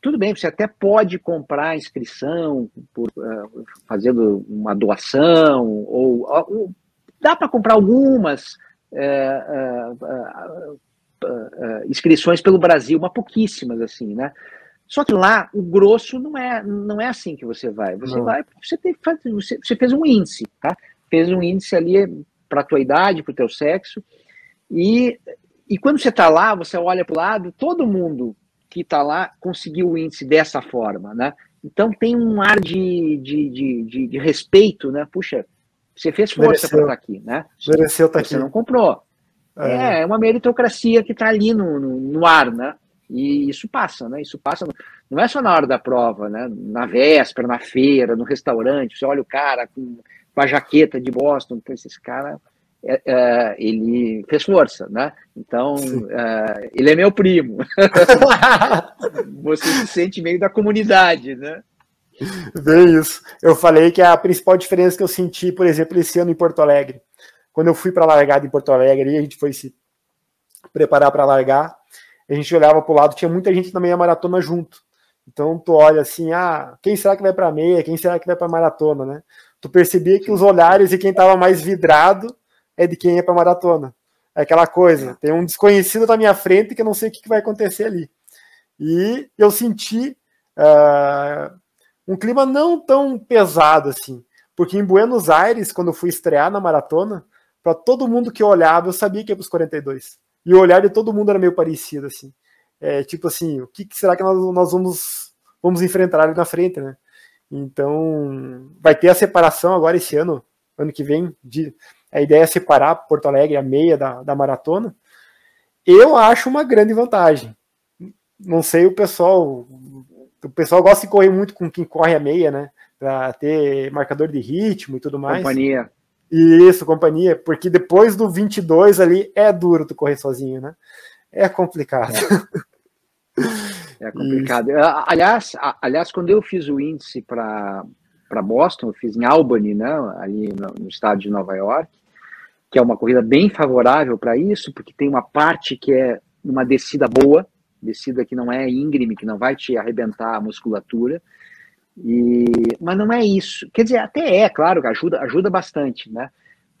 tudo bem, você até pode comprar a inscrição por, uh, fazendo uma doação, ou, ou dá para comprar algumas uh, uh, inscrições pelo Brasil, mas pouquíssimas, assim, né? Só que lá o grosso não é, não é assim que você vai. Você não. vai, você, tem, você, você fez um índice, tá? Fez um índice ali para a tua idade, para o teu sexo, e e quando você está lá, você olha para o lado, todo mundo que está lá conseguiu o índice dessa forma, né? Então tem um ar de, de, de, de, de respeito, né? Puxa, você fez força para estar tá aqui, né? Mereceu estar tá aqui. Você não comprou. É, é uma meritocracia que está ali no, no, no, ar, né? E isso passa, né? Isso passa, não é só na hora da prova, né? Na véspera, na feira, no restaurante, você olha o cara com, com a jaqueta de Boston, esse cara é, é, ele fez força, né? Então, é, ele é meu primo. Você se sente meio da comunidade, né? Bem isso. Eu falei que a principal diferença que eu senti, por exemplo, esse ano em Porto Alegre, quando eu fui para a largada em Porto Alegre, e a gente foi se preparar para largar, a gente olhava para o lado, tinha muita gente na meia maratona junto. Então tu olha assim, ah, quem será que vai para meia? Quem será que vai para maratona, né? Tu percebia que os olhares de quem estava mais vidrado é de quem é para maratona. É aquela coisa, tem um desconhecido na minha frente que eu não sei o que vai acontecer ali. E eu senti uh, um clima não tão pesado assim, porque em Buenos Aires, quando eu fui estrear na maratona, para todo mundo que eu olhava, eu sabia que ia para os 42. E o olhar de todo mundo era meio parecido, assim. É, tipo assim, o que, que será que nós, nós, vamos, vamos enfrentar ali na frente, né? Então, vai ter a separação agora esse ano, ano que vem, de, a ideia é separar Porto Alegre a meia da, da maratona. Eu acho uma grande vantagem. Não sei o pessoal. O pessoal gosta de correr muito com quem corre a meia, né? Para ter marcador de ritmo e tudo mais. Companhia. Isso, companhia. Porque depois do 22 ali é duro tu correr sozinho, né? É complicado. É, é complicado. Isso. Aliás, aliás, quando eu fiz o índice para Boston, eu fiz em Albany, né? Ali no, no estado de Nova York que é uma corrida bem favorável para isso, porque tem uma parte que é uma descida boa, descida que não é íngreme, que não vai te arrebentar a musculatura. E, mas não é isso. Quer dizer, até é, claro, ajuda, ajuda bastante, né?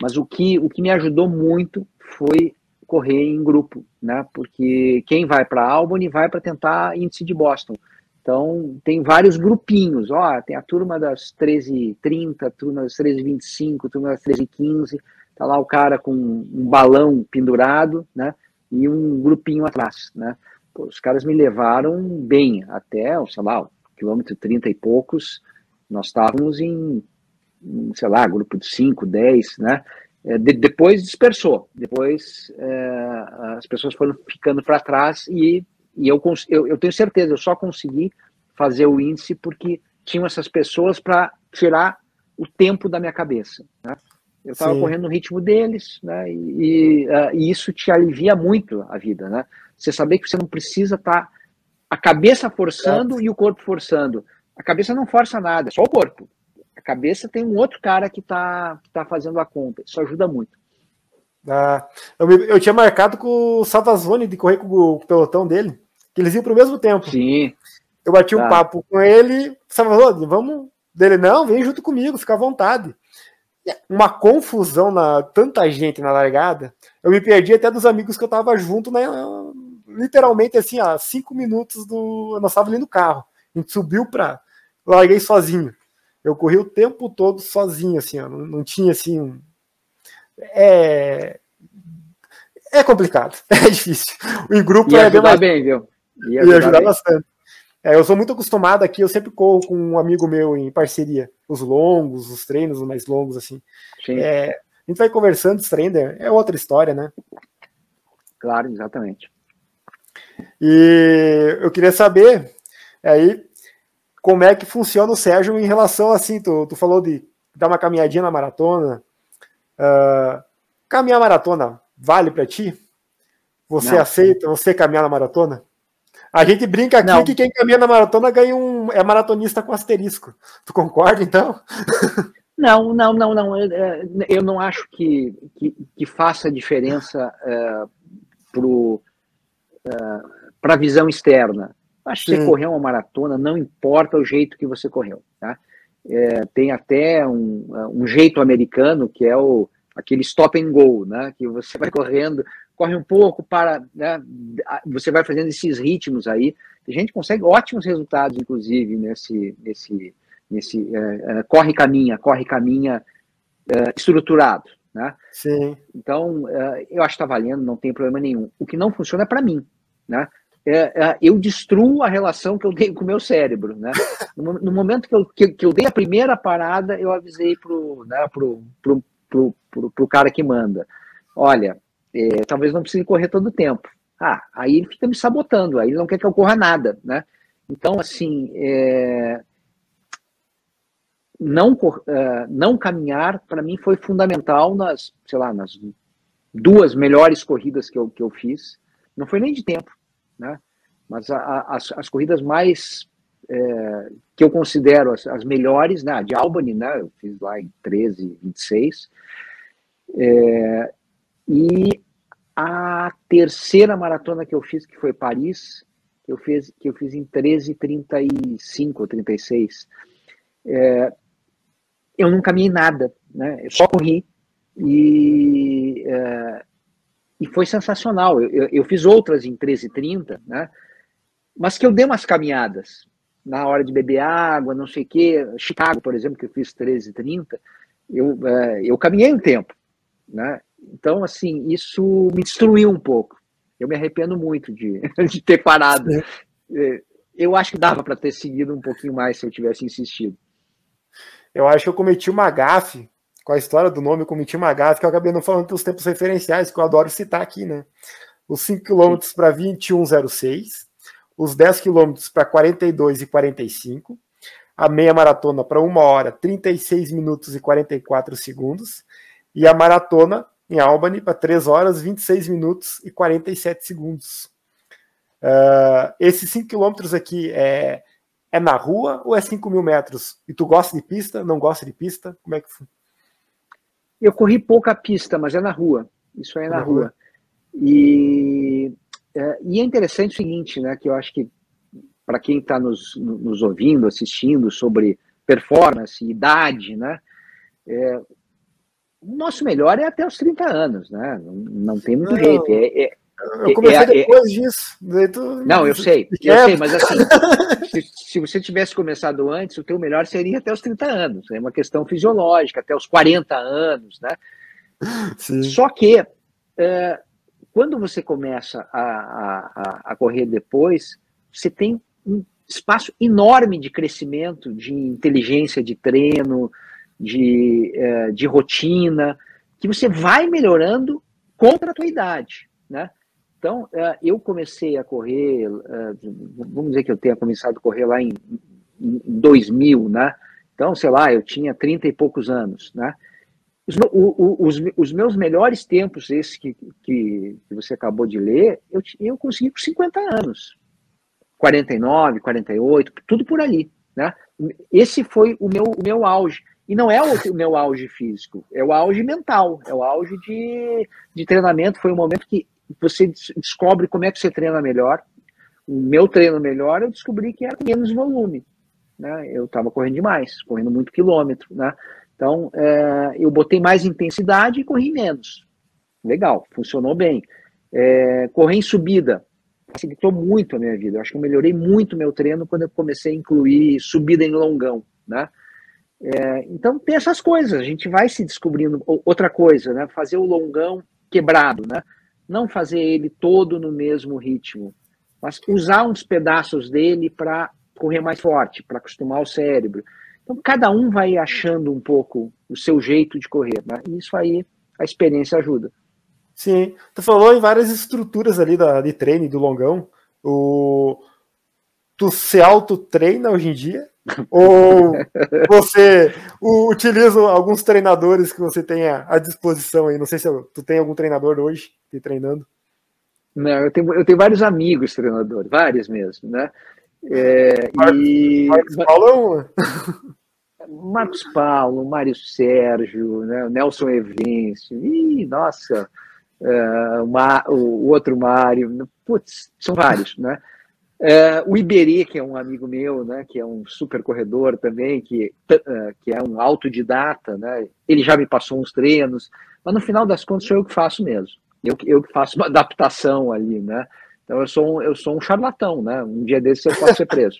Mas o que, o que me ajudou muito foi correr em grupo, né? Porque quem vai para Albany vai para tentar índice de Boston. Então, tem vários grupinhos. Ó, tem a turma das 13h30, a turma das 13h25, a turma das 13h15. Tá lá o cara com um balão pendurado, né? E um grupinho atrás, né? Pô, os caras me levaram bem até, sei lá, quilômetro 30 e poucos. Nós estávamos em, sei lá, grupo de 5, 10, né? É, de, depois dispersou. Depois é, as pessoas foram ficando para trás e, e eu, eu, eu tenho certeza, eu só consegui fazer o índice porque tinham essas pessoas para tirar o tempo da minha cabeça. Né? Eu estava correndo no ritmo deles, né? E, uh, e, isso te alivia muito a vida, né? Você saber que você não precisa estar tá a cabeça forçando é. e o corpo forçando. A cabeça não força nada, é só o corpo. A cabeça tem um outro cara que está que tá fazendo a conta. Isso ajuda muito. Ah, eu, eu tinha marcado com o Savazone de correr com o, pelotão dele, que eles iam para o mesmo tempo. Sim. Eu bati tá. um papo com ele, Savazone, vamos. Dele, não, vem junto comigo, fica à vontade uma confusão na tanta gente na largada. Eu me perdi até dos amigos que eu tava junto, né? Literalmente assim, a cinco minutos do. Nós estávamos ali no carro. A gente subiu para. Larguei sozinho. Eu corri o tempo todo sozinho, assim, ó. Não, não tinha assim. Um... É. É complicado, é difícil. O em grupo Ia é bem mais. Bem, viu? Ia ajudar, Ia ajudar bastante. É, eu sou muito acostumado aqui, eu sempre corro com um amigo meu em parceria. Os longos, os treinos mais longos, assim. É, a gente vai conversando, os treinos, é outra história, né? Claro, exatamente. E eu queria saber aí como é que funciona o Sérgio em relação assim, tu, tu falou de dar uma caminhadinha na maratona. Uh, caminhar maratona vale para ti? Você Não. aceita você caminhar na maratona? A gente brinca aqui não. que quem caminha na maratona ganha um. é maratonista com asterisco. Tu concorda, então? Não, não, não, não. Eu, é, eu não acho que, que, que faça diferença uh, para a visão externa. Acho que você correu uma maratona, não importa o jeito que você correu. Tá? É, tem até um, um jeito americano que é o aquele stop and go, né? Que você vai correndo, corre um pouco para, né? Você vai fazendo esses ritmos aí. A gente consegue ótimos resultados, inclusive nesse, nesse, nesse é, é, corre caminha, corre caminha é, estruturado, né? Sim. Então é, eu acho que está valendo, não tem problema nenhum. O que não funciona é para mim, né? É, é, eu destruo a relação que eu tenho com o meu cérebro, né? No, no momento que eu, que, que, eu dei a primeira parada, eu avisei pro, né, pro, pro, pro, pro cara que manda, olha, é, talvez não precise correr todo o tempo. Ah, aí ele fica me sabotando, aí ele não quer que eu corra nada, né? Então, assim, é, não, uh, não caminhar, para mim, foi fundamental nas, sei lá, nas duas melhores corridas que eu, que eu fiz. Não foi nem de tempo, né? Mas a, a, as, as corridas mais é, que eu considero as, as, melhores, né? De Albany, né? Eu fiz lá em 13, 26. É, e a terceira maratona que eu fiz, que foi Paris, que eu fiz, que eu fiz em 13, 35 ou 36. É, eu não caminhei nada, né? Eu só corri e, é, e foi sensacional. Eu, eu, eu, fiz outras em 13 30, né? Mas que eu dei umas caminhadas na hora de beber água, não sei o quê. Chicago, por exemplo, que eu fiz 13 30, eu, é, eu caminhei um tempo, né? Então, assim, isso me destruiu um pouco. Eu me arrependo muito de, de ter parado. É, eu acho que dava para ter seguido um pouquinho mais se eu tivesse insistido. Eu acho que eu cometi uma gafe com a história do nome, eu cometi uma gafe que eu acabei não falando dos tempos referenciais, que eu adoro citar aqui, né? Os 5 km para 21,06, os 10 km para 42 e 45, a meia maratona para 1 hora, 36 minutos e 44 segundos, e a maratona em Albany para 3 horas, 26 minutos e 47 segundos. Uh, esses 5 quilômetros aqui é, é na rua ou é 5 mil metros? E tu gosta de pista? Não gosta de pista? Como é que foi? Eu corri pouca pista, mas é na rua. Isso é na, na rua. rua. E, é, e é interessante o seguinte, né? Que eu acho que para quem está nos, nos ouvindo, assistindo sobre performance, idade, né? É, o nosso melhor é até os 30 anos, né? Não, não tem muito não, jeito. É, é, eu comecei é, é depois disso. Tu... Não, eu sei, eu sei, mas assim, se, se, você tivesse começado antes, o teu melhor seria até os 30 anos. É uma questão fisiológica, até os 40 anos, né? Sim. Só que é, quando você começa a, a, a correr depois, você tem um espaço enorme de crescimento, de inteligência de treino, de, é, de rotina, que você vai melhorando contra a tua idade, né? Então, é, eu comecei a correr, é, vamos dizer que eu tenha começado a correr lá em, em 2000, né? Então, sei lá, eu tinha 30 e poucos anos, né? Os, os, os meus melhores tempos, esse que, que, que, você acabou de ler, eu, eu consegui com 50 anos. 49, 48, tudo por ali, né? Esse foi o meu, o meu auge. E não é o meu auge físico, é o auge mental, é o auge de, de treinamento. Foi um momento que você descobre como é que você treina melhor. O meu treino melhor, eu descobri que era menos volume. Né? Eu estava correndo demais, correndo muito quilômetro. Né? Então, é, eu botei mais intensidade e corri menos. Legal, funcionou bem. É, correr em subida facilitou muito a minha vida. Eu acho que eu melhorei muito meu treino quando eu comecei a incluir subida em longão. Né? É, então tem essas coisas, a gente vai se descobrindo outra coisa, né? Fazer o longão quebrado, né? Não fazer ele todo no mesmo ritmo, mas usar uns pedaços dele para correr mais forte, para acostumar o cérebro. Então cada um vai achando um pouco o seu jeito de correr, né? E isso aí a experiência ajuda. Sim, tu falou em várias estruturas ali da, de treino do longão. O, tu se auto-treina hoje em dia? Ou você utiliza alguns treinadores que você tem à disposição aí? Não sei se tu tem algum treinador hoje te treinando. Não, eu tenho, eu tenho vários amigos treinadores, vários mesmo, né? É, Marcos, e... Marcos Paulo é um. Né? Marcos Paulo, Mário Sérgio, né? Nelson Evêncio, Ih, nossa, uh, o, outro Mário, putz, são vários, né? Uh, o Iberê, que é um amigo meu, né, que é um super corredor também, que, uh, que é um autodidata, né, ele já me passou uns treinos, mas no final das contas sou eu que faço mesmo. Eu, eu que faço uma adaptação ali, né? Então eu sou um, eu sou um charlatão, né? Um dia desses eu posso ser preso.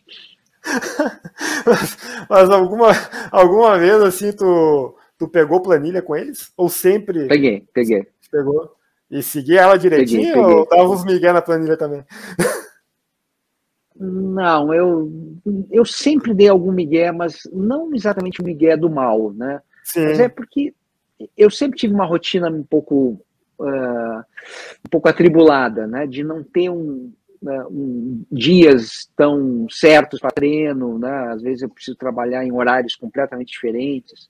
mas, mas, alguma, alguma vez assim tu, tu pegou planilha com eles? Ou sempre? Peguei, peguei. Pegou? E seguia ela direitinho peguei, peguei. ou dava uns migué na planilha também? Não, eu, eu sempre dei algum migué, mas não exatamente o migué do mal, né? Sim. Mas é porque eu sempre tive uma rotina um pouco uh, um pouco atribulada, né? De não ter um, uh, um dias tão certos para treino, né? Às vezes eu preciso trabalhar em horários completamente diferentes.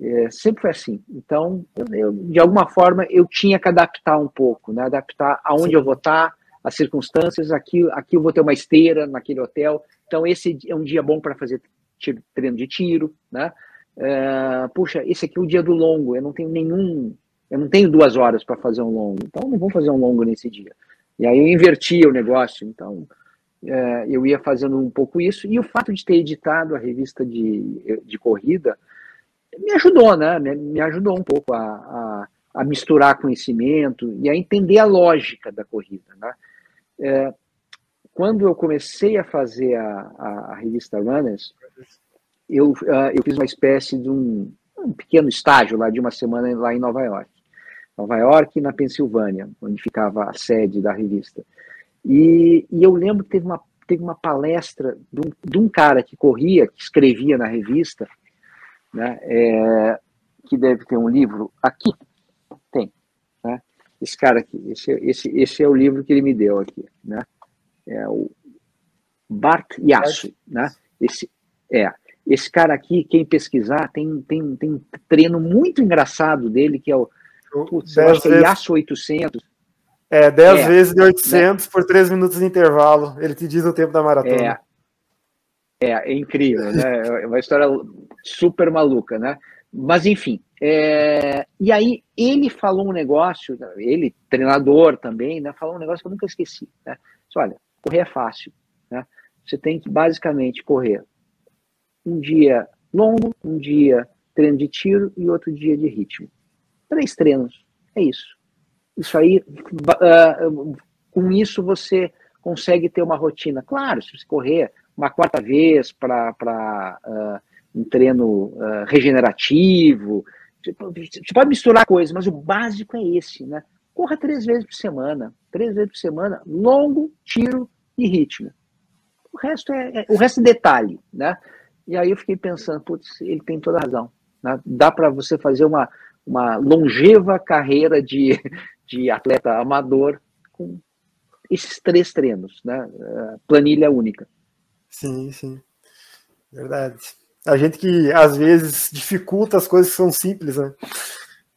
É, sempre foi assim. Então, eu, eu, de alguma forma, eu tinha que adaptar um pouco, né? Adaptar aonde Sim. eu vou estar, as circunstâncias. Aqui, aqui eu vou ter uma esteira naquele hotel. Então, esse é um dia bom para fazer tiro, treino de tiro, né? É, puxa, esse aqui é o dia do longo. Eu não tenho nenhum, eu não tenho duas horas para fazer um longo. Então, não vou fazer um longo nesse dia. E aí eu invertia o negócio. Então, é, eu ia fazendo um pouco isso. E o fato de ter editado a revista de, de corrida me ajudou, né? Me ajudou um pouco a, a, a, misturar conhecimento e a entender a lógica da corrida, né? É, quando eu comecei a fazer a, a, a revista Runners, eu, uh, eu fiz uma espécie de um, um, pequeno estágio lá de uma semana lá em Nova York. Nova York e na Pensilvânia, onde ficava a sede da revista. E, e eu lembro que teve uma, teve uma palestra de um, de um cara que corria, que escrevia na revista, né, é, que deve ter um livro aqui, tem, né, esse cara aqui, esse, esse, esse é o livro que ele me deu aqui, né, é o Bart Yasso, né, esse, é, esse cara aqui, quem pesquisar, tem, tem, tem um treino muito engraçado dele, que é o, putz, eu acho que é Yasso 800, é, 10 é, vezes de 800 né? por 3 minutos de intervalo. Ele te diz o tempo da maratona. É, é, é incrível, né? É uma história super maluca, né? Mas enfim, é... e aí ele falou um negócio, ele treinador também, né? Falou um negócio que eu nunca esqueci, né? Disse, olha, correr é fácil, né? Você tem que basicamente correr um dia longo, um dia treino de tiro e outro dia de ritmo. Três treinos, é isso. Isso aí, uh, com isso você consegue ter uma rotina. Claro, se você correr uma quarta vez para uh, um treino uh, regenerativo. Você pode misturar coisas, mas o básico é esse, né? Corra três vezes por semana, três vezes por semana, longo, tiro e ritmo. O resto é, é o resto é detalhe, né? E aí eu fiquei pensando, putz, ele tem toda a razão. Né? Dá para você fazer uma, uma longeva carreira de, de atleta amador com esses três treinos, né? Eh, planilha única. Sim, sim. Verdade. A gente que às vezes dificulta as coisas que são simples, né?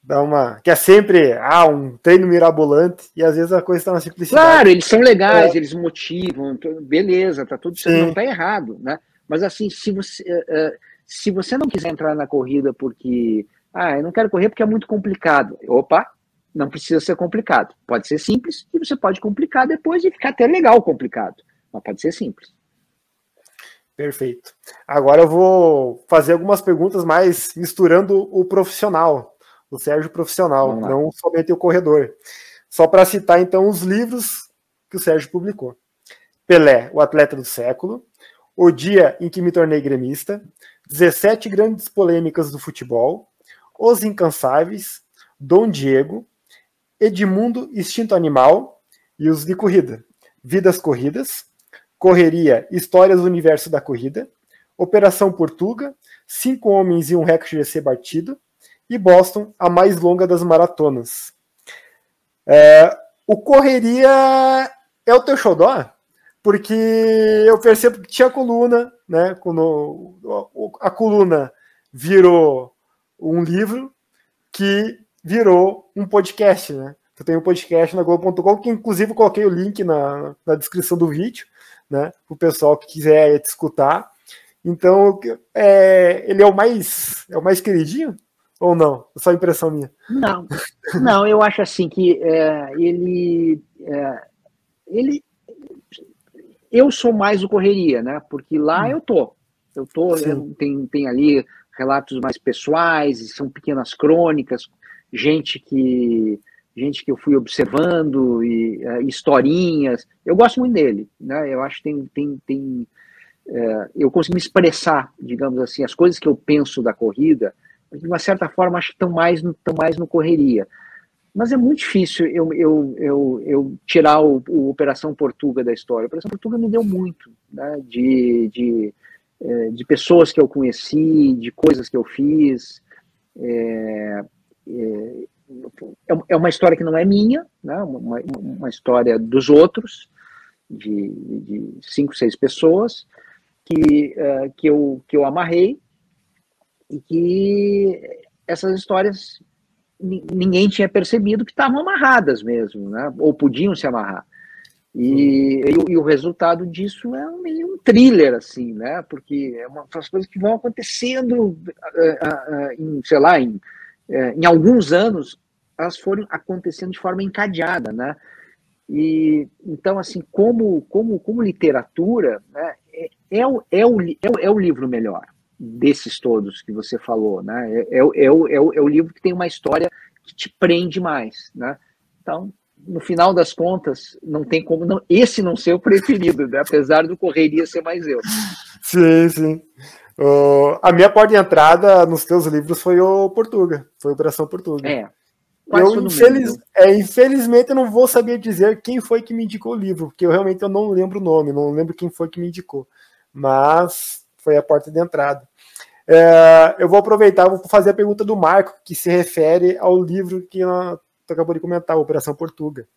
Dá uma. Que é sempre ah, um treino mirabolante, e às vezes a coisa está na simplicidade. Claro, eles são legais, é. eles motivam, beleza, tá tudo certo, não tá errado, né? Mas assim, se você, uh, se você não quiser entrar na corrida porque. Ah, eu não quero correr porque é muito complicado. Opa, não precisa ser complicado. Pode ser simples e você pode complicar depois e ficar até legal complicado. Mas pode ser simples. Perfeito. Agora eu vou fazer algumas perguntas mais misturando o profissional, o Sérgio profissional, não somente o corredor. Só para citar então os livros que o Sérgio publicou. Pelé, o atleta do século, O dia em que me tornei gremista, 17 grandes polêmicas do futebol, Os incansáveis, Dom Diego, Edmundo Instinto Animal e os de corrida, Vidas Corridas, Correria, Histórias do Universo da Corrida, Operação Portuga, Cinco Homens e um Recorde de ser batido, e Boston, a mais longa das maratonas. É, o Correria é o teu xodó? Porque eu percebo que tinha coluna, né? Quando a coluna virou um livro que virou um podcast, né? Eu tenho um podcast na Globo.com, que inclusive coloquei o link na, na descrição do vídeo, né? Para o pessoal que quiser te escutar. Então, é, ele é o mais é o mais queridinho? Ou não? É só impressão minha? Não, não, eu acho assim que é, ele, é, ele. Eu sou mais o correria, né? Porque lá hum. eu tô. Eu tô, eu, tem, tem ali relatos mais pessoais, são pequenas crônicas, gente que gente que eu fui observando e uh, historinhas. Eu gosto muito dele, né? Eu acho que tem tem, tem uh, eu consigo expressar, digamos assim, as coisas que eu penso da corrida, de uma certa forma acho que estão mais estão mais no correria. Mas é muito difícil eu, eu, eu, eu tirar o, o Operação Portuga da história. A Operação Portuga me deu muito, né? De, de é, de pessoas que eu conheci, de coisas que eu fiz. É, é, é uma história que não é minha, né? uma, uma história dos outros, de, de cinco, seis pessoas, que, uh, que, eu, que eu amarrei e que essas histórias ninguém tinha percebido que estavam amarradas mesmo, né? ou podiam se amarrar. E, e, e, o resultado disso é meio um thriller, assim, né? Porque é uma das coisas que vão acontecendo, uh, uh, em, sei lá, em, uh, em alguns anos, elas foram acontecendo de forma encadeada, né? E então, assim, como, como, como literatura, né, é, é, o, é, o, é, o, é o livro melhor desses todos que você falou, né? É, é, é, o, é, o, é o livro que tem uma história que te prende mais, né? Então, no final das contas, não tem como não, esse não ser o preferido, né? apesar do Correria ser mais eu. Sim, sim. Uh, a minha porta de entrada nos teus livros foi o Portuga, foi Operação Portuga. É. Eu, infeliz, é, infelizmente, eu não vou saber dizer quem foi que me indicou o livro, porque eu realmente eu não lembro o nome, não lembro quem foi que me indicou. Mas foi a porta de entrada. É, eu vou aproveitar, vou fazer a pergunta do Marco, que se refere ao livro que tu acabou de comentar, Operação Portuga.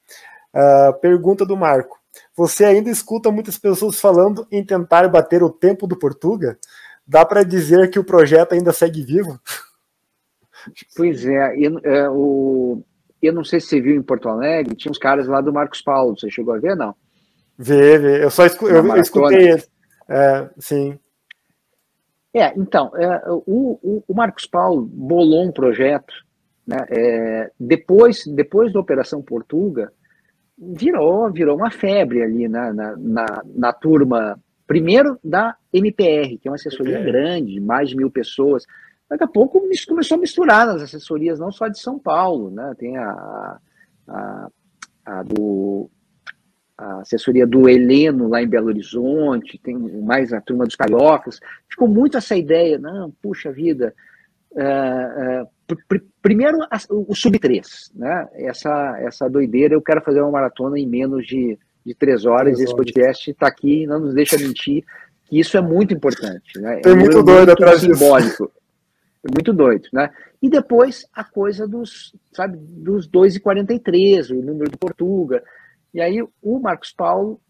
Uh, pergunta do Marco. Você ainda escuta muitas pessoas falando em tentar bater o tempo do Portuga? Dá para dizer que o projeto ainda segue vivo? Pois é, eu, é, o, eu não sei se você viu em Porto Alegre, tinha uns caras lá do Marcos Paulo, você chegou a ver, não? Vê, vê. Eu só escu eu, eu escutei ele. É, sim. É, então, é, o, o, o Marcos Paulo bolou um projeto né? É, depois, depois da Operação Portuga, virou, virou uma febre ali na, na, na, na turma, primeiro da MPR, que é uma assessoria é. grande, mais de mil pessoas. Daqui a pouco isso começou a misturar nas assessorias, não só de São Paulo, né? tem a, a, a do, a assessoria do Heleno lá em Belo Horizonte, tem mais a turma dos cariocas. Ficou muito essa ideia, não, puxa vida, uh, uh, primeiro o sub 3, né? Essa, essa doideira, eu quero fazer uma maratona em menos de, de três horas. Esse podcast está aqui, não nos deixa mentir, que isso é muito importante. Né? Tem é muito, muito doido atrás simbólico. Disso. É muito doido, né? E depois a coisa dos, sabe, dos 2,43, o número de Portuga. E aí o Marcos Paulo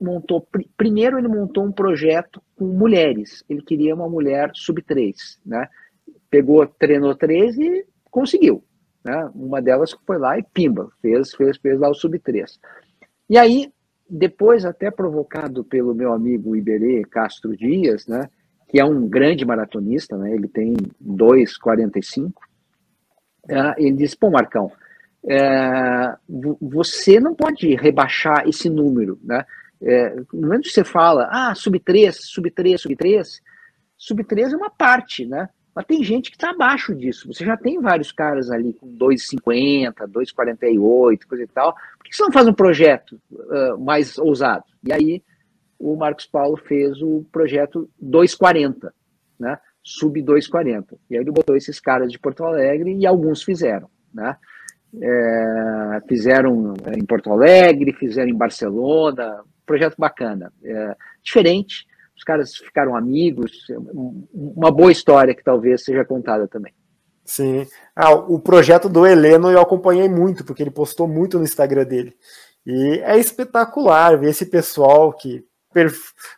montou, primeiro ele montou um projeto com mulheres. Ele queria uma mulher sub 3, né? Pegou, treinou três e conseguiu. Né? Uma delas foi lá e pimba, fez, fez, fez lá o sub-3. E aí, depois, até provocado pelo meu amigo Iberê Castro Dias, né, que é um grande maratonista, né, ele tem 2,45, é, ele disse, pô, Marcão, é, você não pode rebaixar esse número, né? É, no momento que você fala, ah, sub 3, sub 3, sub 3, sub 3 é uma parte, né? Mas tem gente que está abaixo disso. Você já tem vários caras ali com 2,50, 2,48, coisa e tal. Por que você não faz um projeto uh, mais ousado? E aí o Marcos Paulo fez o projeto 240, né? Sub 240. E aí ele botou esses caras de Porto Alegre e alguns fizeram, né? É, fizeram em Porto Alegre, fizeram em Barcelona, projeto bacana, é, diferente, os caras ficaram amigos, uma boa história que talvez seja contada também. Sim. Ah, o projeto do Heleno eu acompanhei muito, porque ele postou muito no Instagram dele. E é espetacular ver esse pessoal que per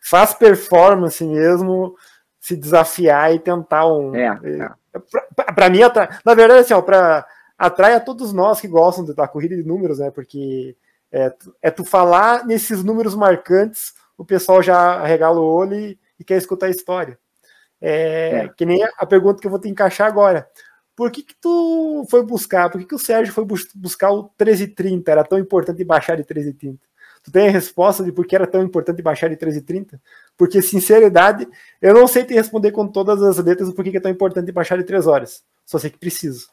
faz performance mesmo se desafiar e tentar um. É, é. Para mim, na verdade, assim, ó, pra, atrai a todos nós que gostam da corrida de números, né? Porque é, é tu falar nesses números marcantes, o pessoal já regala o olho e, e quer escutar a história. É, é, Que nem a pergunta que eu vou te encaixar agora. Por que, que tu foi buscar? Por que, que o Sérgio foi bus buscar o 1330? Era tão importante baixar de 1330? Tu tem a resposta de por que era tão importante baixar de 1330? Porque, sinceridade, eu não sei te responder com todas as letras o porquê que é tão importante baixar de 3 horas. Só sei que preciso.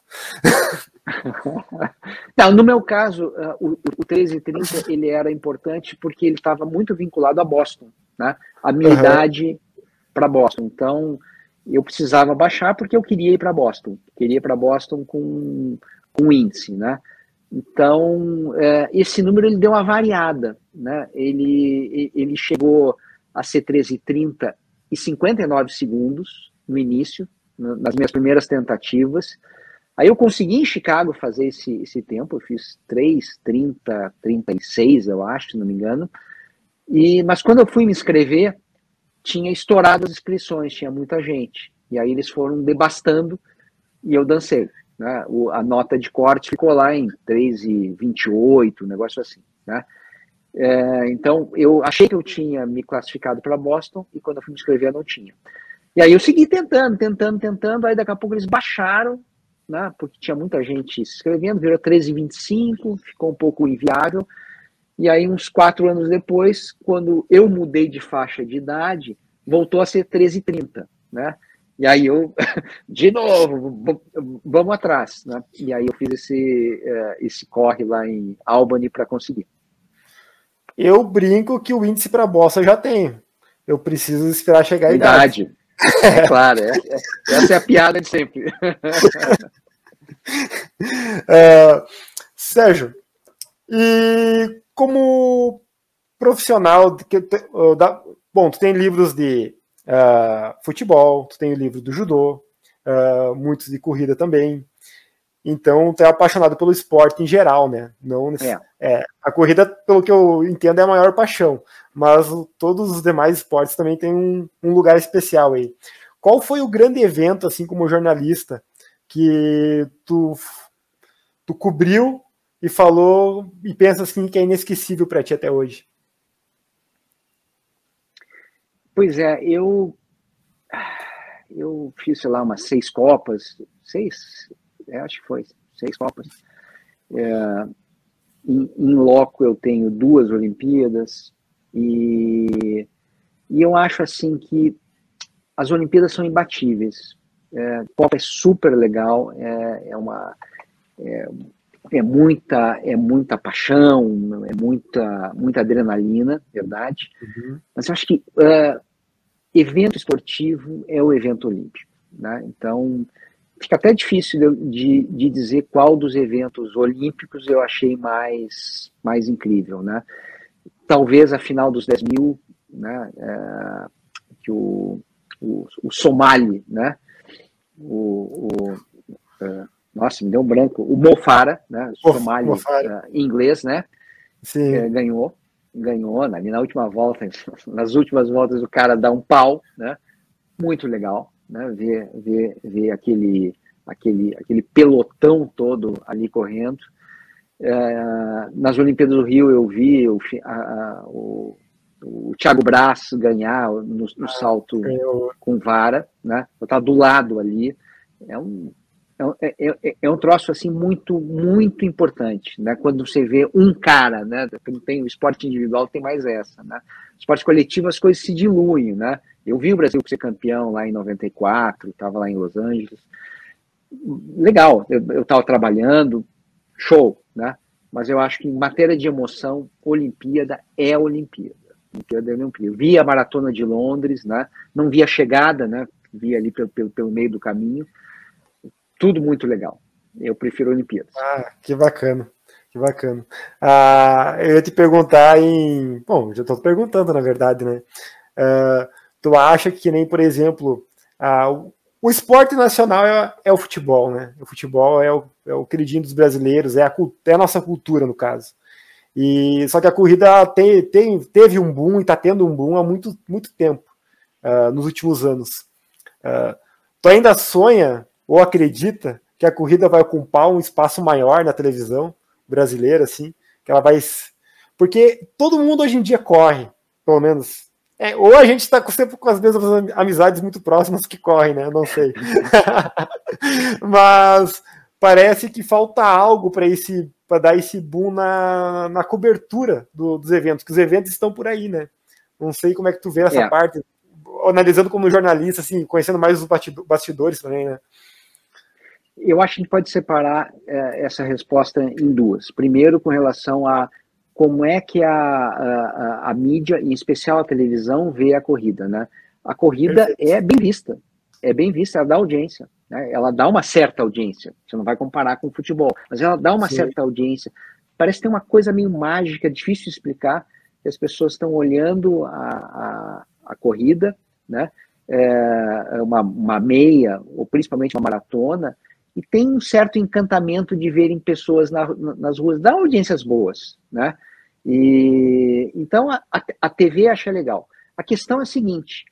não, no meu caso, o, o 1330 ele era importante porque ele estava muito vinculado a Boston, né? A minha uhum. idade para Boston. Então, eu precisava baixar porque eu queria ir para Boston. Queria ir para Boston com, com índice, né? Então, é, esse número ele deu uma variada, né? Ele, ele chegou a ser 13,30 e 59 segundos no início, nas minhas primeiras tentativas. Aí eu consegui em Chicago fazer esse, esse tempo, eu fiz 3,30, 36, eu acho, se não me engano. E, mas quando eu fui me inscrever, tinha estourado as inscrições, tinha muita gente. E aí eles foram debastando e eu dancei. Né? O, a nota de corte ficou lá em 3,28, um negócio assim. Né? É, então eu achei que eu tinha me classificado para Boston e quando eu fui me inscrever não tinha. E aí eu segui tentando, tentando, tentando, aí daqui a pouco eles baixaram, né, porque tinha muita gente se inscrevendo, virou 13,25, ficou um pouco inviável. E aí, uns quatro anos depois, quando eu mudei de faixa de idade, voltou a ser 13,30, né? E aí eu, de novo, vamos atrás, né? E aí eu fiz esse, é, esse corre lá em Albany para conseguir. Eu brinco que o índice para bossa já tem. Eu preciso esperar chegar a idade. idade. É claro, é, é, essa é a piada de sempre. é, Sérgio, e como profissional, que, da, bom, tu tem livros de uh, futebol, tu tem o livro do judô, uh, muitos de corrida também. Então, tu é apaixonado pelo esporte em geral, né? Não é. é. a corrida, pelo que eu entendo, é a maior paixão, mas todos os demais esportes também têm um, um lugar especial aí. Qual foi o grande evento, assim como jornalista, que tu, tu cobriu e falou e pensa assim que é inesquecível para ti até hoje? Pois é, eu eu fiz, sei lá, umas seis copas, seis, é, acho que foi, seis copas. É, em, em loco eu tenho duas Olimpíadas e, e eu acho assim que as Olimpíadas são imbatíveis. É, Copa é super legal, é, é uma é, é muita é muita paixão, é muita muita adrenalina, verdade. Uhum. Mas eu acho que uh, evento esportivo é o evento olímpico, né? Então fica até difícil de, de dizer qual dos eventos olímpicos eu achei mais mais incrível, né? Talvez a final dos 10 mil, né? É, que o, o, o Somali, né? O, o uh, nossa, me deu um branco. O Mofara, né? Somali uh, inglês, né? Sim. É, ganhou, ganhou ali na última volta, nas últimas voltas o cara dá um pau, né? Muito legal, né? Ver, ver, ver aquele, aquele, aquele pelotão todo ali correndo. É, nas Olimpíadas do Rio eu vi o, a, o, o Thiago Braz ganhar no, no ah, salto com vara, né? Eu estava do lado ali. É um, é, é, é, é, um troço assim muito muito importante, né? Quando você vê um cara, né? Tem o esporte individual tem mais essa, né? Esporte coletivo as coisas se diluem, né? Eu vi o Brasil ser campeão lá em 94, estava lá em Los Angeles, legal. Eu estava trabalhando, show, né? Mas eu acho que em matéria de emoção, Olimpíada é Olimpíada. Olimpíada é Olimpíada. Vi a maratona de Londres, né? Não vi a chegada, né? Vi ali pelo, pelo, pelo meio do caminho tudo muito legal. Eu prefiro Olimpíadas. Ah, que bacana. Que bacana. Ah, eu ia te perguntar em. Bom, já estou perguntando, na verdade, né? Uh, tu acha que nem, por exemplo, ah, o esporte nacional é, é, o futebol, né? O futebol é o, é o queridinho dos brasileiros, é a, é a nossa cultura, no caso. E só que a corrida tem, tem, teve um boom e está tendo um boom há muito, muito tempo, uh, nos últimos anos. Uh, tu ainda sonha ou acredita que a corrida vai ocupar um espaço maior na televisão brasileira, assim, que ela vai. Porque todo mundo hoje em dia corre, pelo menos. É, ou a gente está sempre com as mesmas amizades muito próximas que correm, né? Eu não sei. Mas parece que falta algo para esse para dar esse boom na, na cobertura do, dos eventos, que os eventos estão por aí, né? Não sei como é que tu vê essa é. parte, analisando como jornalista, assim, conhecendo mais os bastidores também, né? Eu acho que a gente pode separar é, essa resposta em duas. Primeiro, com relação a como é que a, a, a, mídia, em especial a televisão, vê a corrida, né? A corrida Perfeito. é bem vista, é bem vista, ela dá audiência, né? ela dá uma certa audiência, você não vai comparar com o futebol, mas ela dá uma Sim. certa audiência. Parece ter uma coisa meio mágica, difícil de explicar, que as pessoas estão olhando a, a, a corrida, né? É uma, uma meia, ou principalmente uma maratona, e tem um certo encantamento de verem pessoas na, nas ruas, dá audiências boas, né? E então a, a TV acha legal. A questão é a seguinte: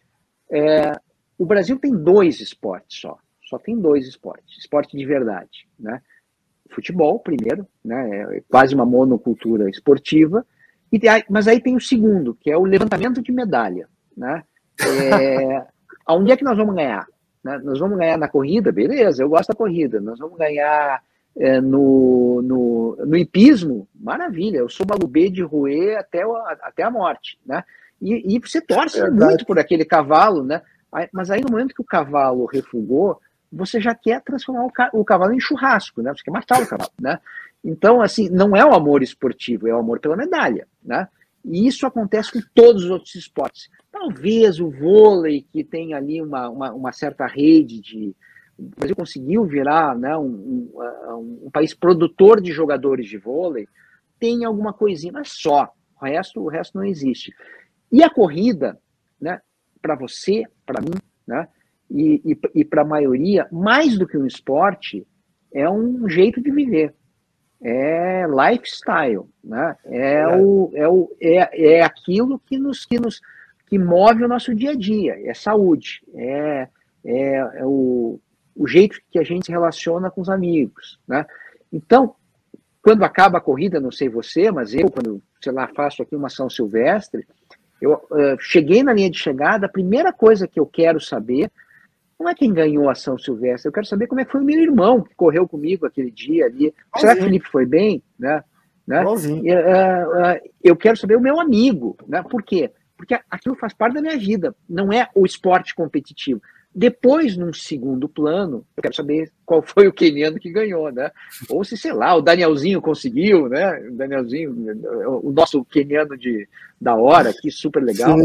é, o Brasil tem dois esportes só, só tem dois esportes, esporte de verdade, né? Futebol primeiro, né? É quase uma monocultura esportiva. E, mas aí tem o segundo, que é o levantamento de medalha, né? É, aonde é que nós vamos ganhar? Né? Nós vamos ganhar na corrida, beleza, eu gosto da corrida. Nós vamos ganhar é, no, no, no hipismo, maravilha, eu sou balubê de roer até, até a morte, né? E, e você torce é muito por aquele cavalo, né? Mas aí no momento que o cavalo refugou, você já quer transformar o, ca o cavalo em churrasco, né? Você quer matar o cavalo, né? Então, assim, não é o amor esportivo, é o amor pela medalha, né? E isso acontece com todos os outros esportes. Talvez o vôlei, que tem ali uma, uma, uma certa rede de. O Brasil conseguiu virar né, um, um, um, país produtor de jogadores de vôlei, tem alguma coisinha, mas só. O resto, o resto não existe. E a corrida, né, para você, para mim, né, e, e, e para a maioria, mais do que um esporte, é um jeito de viver é lifestyle, né? É, é. O, é, o, é, é aquilo que nos, que nos que move o nosso dia a dia, é saúde, é, é, é o, o jeito que a gente se relaciona com os amigos, né? Então, quando acaba a corrida, não sei você, mas eu, quando, sei lá, faço aqui uma São Silvestre, eu uh, cheguei na linha de chegada, a primeira coisa que eu quero saber não é quem ganhou a São Silvestre, eu quero saber como é que foi o meu irmão que correu comigo aquele dia ali. Será que o Felipe foi bem? Né? Né? Uh, uh, eu quero saber o meu amigo. Né? Por quê? Porque aquilo faz parte da minha vida, não é o esporte competitivo. Depois, num segundo plano, eu quero saber qual foi o queniano que ganhou, né? Ou se, sei lá, o Danielzinho conseguiu, né? O Danielzinho, o nosso queniano de, da hora, que super legal.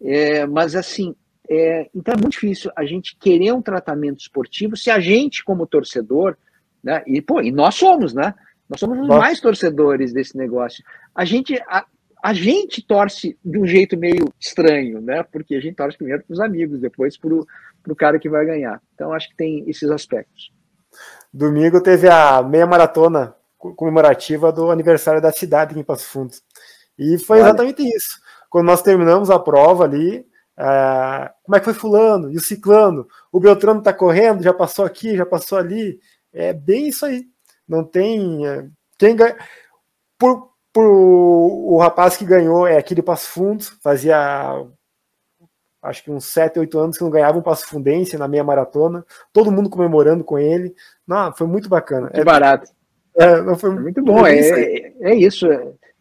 É, mas, assim, é, então é muito difícil a gente querer um tratamento esportivo se a gente, como torcedor, né, e, pô, e nós somos, né? Nós somos os mais torcedores desse negócio. A gente, a, a, gente torce de um jeito meio estranho, né? Porque a gente torce primeiro para os amigos, depois para o cara que vai ganhar. Então acho que tem esses aspectos. Domingo teve a meia maratona comemorativa do aniversário da cidade aqui em Passo Fundo. E foi exatamente isso. Quando nós terminamos a prova ali, ah, como é que foi fulano e o ciclano? O Beltrano está correndo, já passou aqui, já passou ali. É bem isso aí. Não tem. É, quem ganha. Por, por, o rapaz que ganhou é aquele Passo Fundo, fazia acho que uns 7, 8 anos que não ganhava um Passo Fundense na meia maratona, todo mundo comemorando com ele. Não, foi muito bacana. Que é barato. É, não foi, muito bom, é, é, é, isso.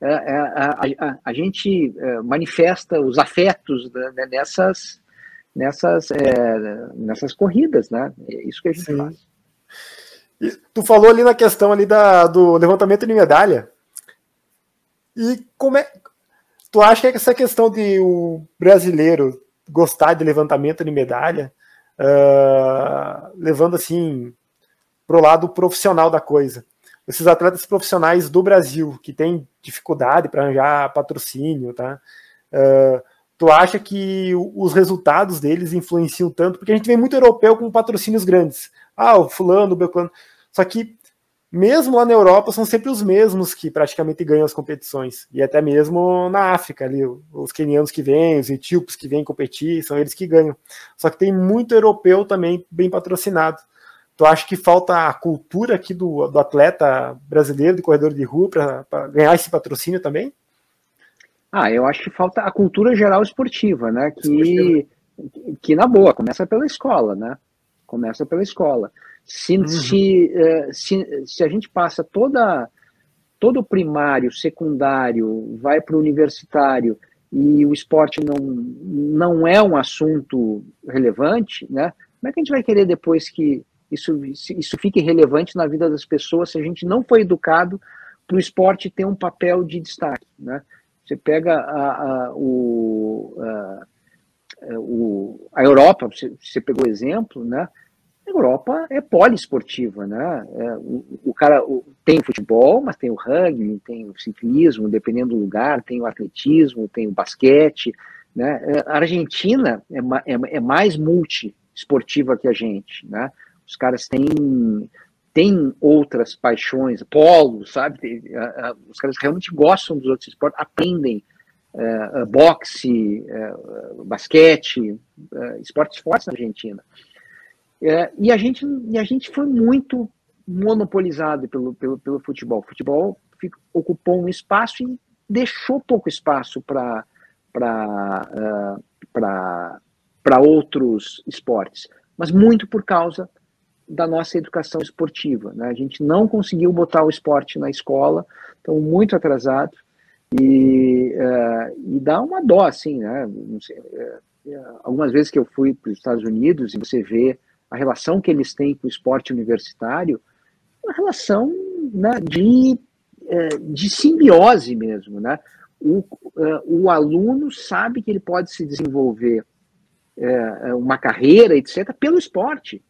É, é, é a, a, a, gente manifesta os afetos né, nessas, nessas, nessas corridas, né? É isso que a gente Sim. faz. E tu falou ali na questão ali da, do levantamento de medalha. E como é. Tu acha que essa questão de o brasileiro gostar de levantamento de medalha, uh, levando assim pro lado profissional da coisa, esses atletas profissionais do Brasil que têm dificuldade para arranjar patrocínio, tá? Uh, tu acha que os resultados deles influenciam tanto? Porque a gente vê muito europeu com patrocínios grandes. Ah, o fulano, o belcano. Só que mesmo lá na Europa são sempre os mesmos que praticamente ganham as competições. E até mesmo na África, ali, os quenianos que vêm, os etíopes que vêm competir, são eles que ganham. Só que tem muito europeu também bem patrocinado. Tu acha que falta a cultura aqui do, do atleta brasileiro, de corredor de rua, para ganhar esse patrocínio também? Ah, eu acho que falta a cultura geral esportiva, né? Que, que na boa, começa pela escola, né? Começa pela escola. Se, uhum. se, eh, se, se a gente passa toda, todo o primário, secundário, vai para o universitário e o esporte não, não é um assunto relevante, né? Como é que a gente vai querer depois que isso, isso fique relevante na vida das pessoas se a gente não foi educado para o esporte ter um papel de destaque, né? Você pega a, a, o, a, o, a Europa, você, você pegou exemplo, né? Europa é poliesportiva, né? É, o, o, cara o, tem futebol, mas tem o rugby, tem o ciclismo, dependendo do lugar, tem o atletismo, tem o basquete, né? É, a Argentina é, é, é mais multi-esportiva que a gente, né? Os caras têm tem outras paixões, polo, sabe? Os caras realmente gostam dos outros esportes, aprendem uh, boxe, uh, basquete, uh, esportes fortes na Argentina. e, a gente, e a gente foi muito monopolizado pelo, pelo, pelo futebol. O futebol ocupou um espaço e deixou pouco espaço para para outros esportes, mas muito por causa da nossa educação esportiva. Né? A gente não conseguiu botar o esporte na escola, estamos muito atrasados, e, uh, e dá uma dó, assim, né? Sei, uh, algumas vezes que eu fui para os Estados Unidos e você vê a relação que eles têm com o esporte universitário, uma relação né, de, uh, de simbiose mesmo, né? O, o aluno sabe que ele pode se desenvolver uma carreira, etc., pelo esporte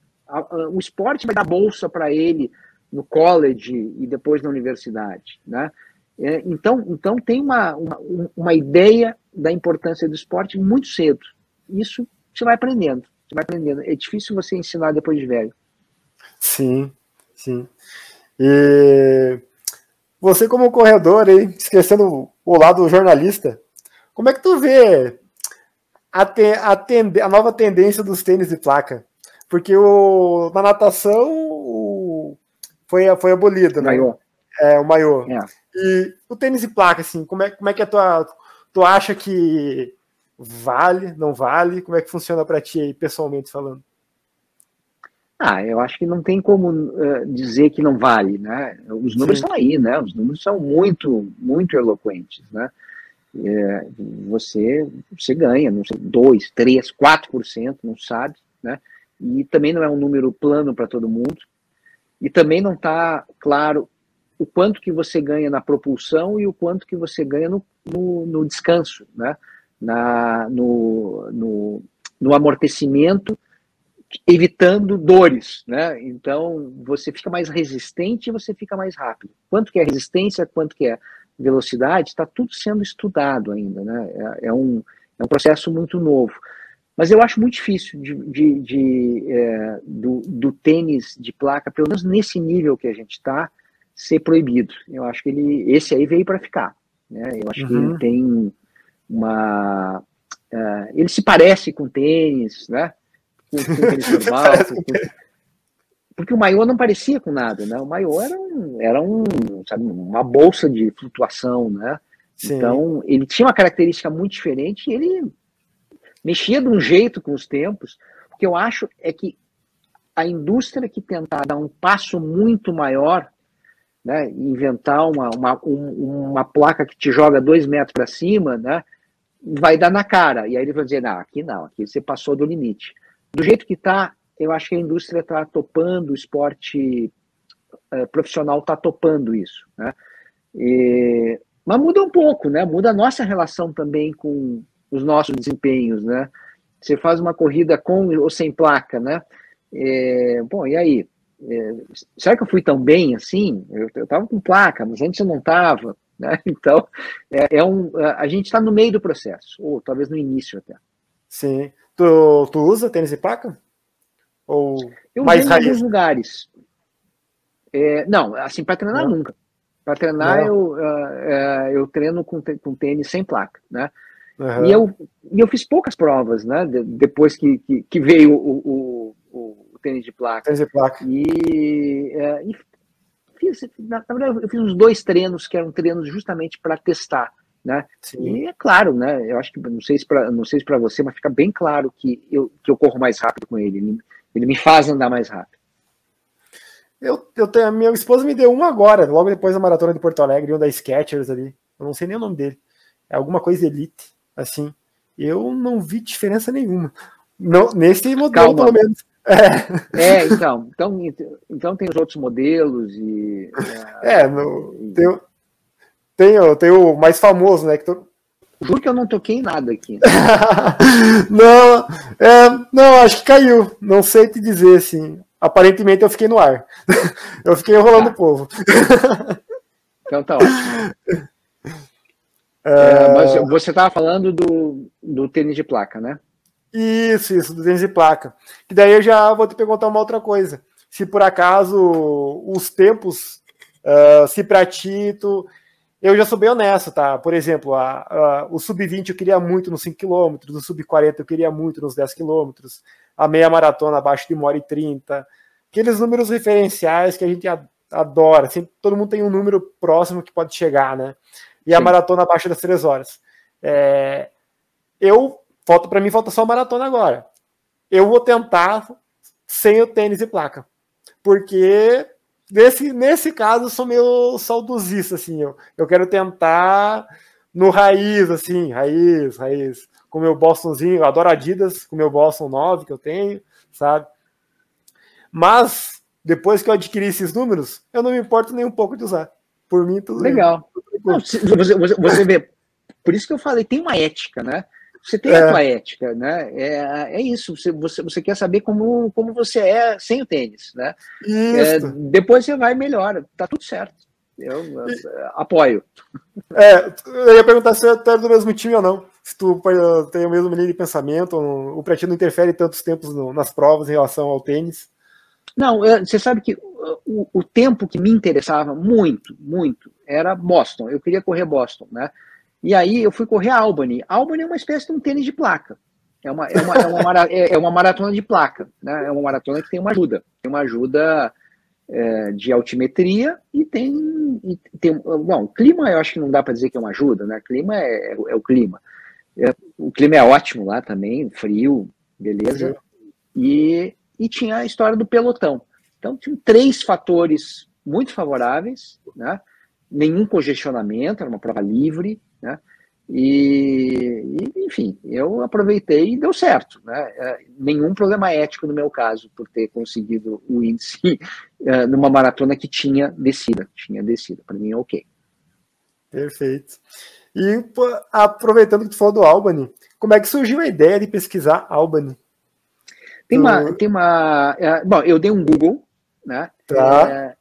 o esporte vai dar bolsa para ele no college e depois na universidade, né? É, então, então tem uma, uma, uma ideia da importância do esporte muito cedo. Isso você vai aprendendo, você vai aprendendo. É difícil você ensinar depois de velho. Sim, sim. E você como corredor, aí, esquecendo o lado jornalista, como é que tu vê a, te, a, tende, a nova tendência dos tênis de placa? Porque o, na natação o, foi, foi abolido, né? Maior. É, o maior. É. E o tênis de placa, assim, como é, como é que é a tua. Tu acha que vale, não vale? Como é que funciona para ti aí, pessoalmente falando? Ah, eu acho que não tem como uh, dizer que não vale, né? Os números Sim. estão aí, né? Os números são muito, muito eloquentes, né? É, você, você ganha, não sei, 2, 3, 4%, não sabe, né? E também não é um número plano para todo mundo, e também não está claro o quanto que você ganha na propulsão e o quanto que você ganha no, no, no descanso, né? na, no, no, no amortecimento, evitando dores, né? Então você fica mais resistente e você fica mais rápido. Quanto que é resistência, quanto que é velocidade, está tudo sendo estudado ainda, né? É, é, um, é um processo muito novo. Mas eu acho muito difícil de, de, de é, do, do, tênis de placa, pelo menos nesse nível que a gente está, ser proibido. Eu acho que ele, esse aí veio para ficar. Né? Eu acho uhum. que ele uhum. tem uma. Uh, ele se parece com tênis, né? Com, com tênis normal. com, porque o maiô não parecia com nada, né? O maiô era, um, era um, sabe, uma bolsa de flutuação, né? Sim. Então, ele tinha uma característica muito diferente e ele mexia de um jeito com os tempos. O que eu acho é que a indústria que tentar dar um passo muito maior, né, inventar uma, uma, um, uma placa que te joga dois metros para cima, né, vai dar na cara. E aí ele vai dizer, não, aqui não, aqui você passou do limite. Do jeito que está, eu acho que a indústria está topando, o esporte uh, profissional está topando isso. Né? E, mas muda um pouco, né? muda a nossa relação também com, os nossos desempenhos, né? Você faz uma corrida com ou sem placa, né? É, bom, e aí? É, será que eu fui tão bem assim? Eu estava com placa, mas antes eu não estava, Né? Então, é, é um, a gente está no meio do processo, ou talvez no início até. Sim. Tu, tu usa tênis de placa? Ou eu mais raiz? em alguns lugares. É, não, assim, para treinar não. nunca. Para treinar, eu, uh, eu treino com, com tênis sem placa, né? Uhum. E, eu, e eu fiz poucas provas, né? De, depois que, que, que, veio o, o, o, tênis de placa. Tênis de placa. E, uh, e fiz, na, na, verdade, eu fiz uns dois treinos que eram treinos justamente para testar, né? Sim. E é claro, né? Eu acho que não sei se para não sei se para você, mas fica bem claro que eu, que eu corro mais rápido com ele. Ele, ele me faz andar mais rápido. Eu, eu tenho, a minha esposa me deu um agora, logo depois da maratona de Porto Alegre, um da Skechers ali. Eu não sei nem o nome dele. É alguma coisa Elite, assim. Eu não vi diferença nenhuma. Não, nesse modelo, Calma. pelo menos. É. é, então, então, então tem os outros modelos e. É, no, tem, tem, tem o mais famoso, né? Que to... Juro que eu não toquei em nada aqui. não, é, não, acho que caiu. Não sei te dizer, assim aparentemente eu fiquei no ar. eu fiquei enrolando tá. o povo. então tá ótimo. É, mas você estava falando do, do tênis de placa, né? Isso, isso, do tênis de placa. E daí eu já vou te perguntar uma outra coisa. Se por acaso os tempos, uh, se pra ti, tu... eu já sou bem honesto, tá? Por exemplo, a, a, o sub-20 eu queria muito nos 5 km, o sub-40 eu queria muito nos 10 km, a meia maratona abaixo de 1 hora e 30. Aqueles números referenciais que a gente adora. Sempre, todo mundo tem um número próximo que pode chegar, né? E Sim. a maratona abaixo das 3 horas. É, eu, falta para mim, falta só a maratona agora. Eu vou tentar sem o tênis e placa. Porque nesse, nesse caso eu sou meio saudosista, assim. Eu, eu quero tentar no raiz, assim, raiz, raiz com meu Bostonzinho, eu adoro Adidas, com meu Boston 9 que eu tenho, sabe? Mas, depois que eu adquiri esses números, eu não me importo nem um pouco de usar. Por mim, tudo Legal. Não, você, você, você vê, por isso que eu falei, tem uma ética, né? Você tem é. a tua ética, né? É, é isso. Você, você, você quer saber como, como você é sem o tênis, né? É, depois você vai e melhora. Tá tudo certo. Eu, eu, eu apoio. É, eu ia perguntar se você é do mesmo time ou não se tu tem o mesmo linha de pensamento, o pra ti não interfere tantos tempos no, nas provas em relação ao tênis? Não, você sabe que o, o, tempo que me interessava muito, muito, era Boston. Eu queria correr Boston, né? E aí eu fui correr Albany. Albany é uma espécie de um tênis de placa. É uma, é uma, é uma, mara, é, é uma maratona de placa, né? É uma maratona que tem uma ajuda. Tem uma ajuda é, de altimetria e tem, e tem. Bom, clima eu acho que não dá para dizer que é uma ajuda, né? Clima é, é o clima. É, o clima é ótimo lá também, frio, beleza. E, e tinha a história do pelotão. Então, tinha três fatores muito favoráveis, né? nenhum congestionamento, era uma prova livre, né? E, enfim, eu aproveitei e deu certo. Né? É, nenhum problema ético no meu caso, por ter conseguido o índice é, numa maratona que tinha descida. Tinha descida, para mim, ok. Perfeito. E aproveitando que tu falou do Albany, como é que surgiu a ideia de pesquisar Albany? Tem uma, tem uma. É, bom, eu dei um Google, né? Tá. É,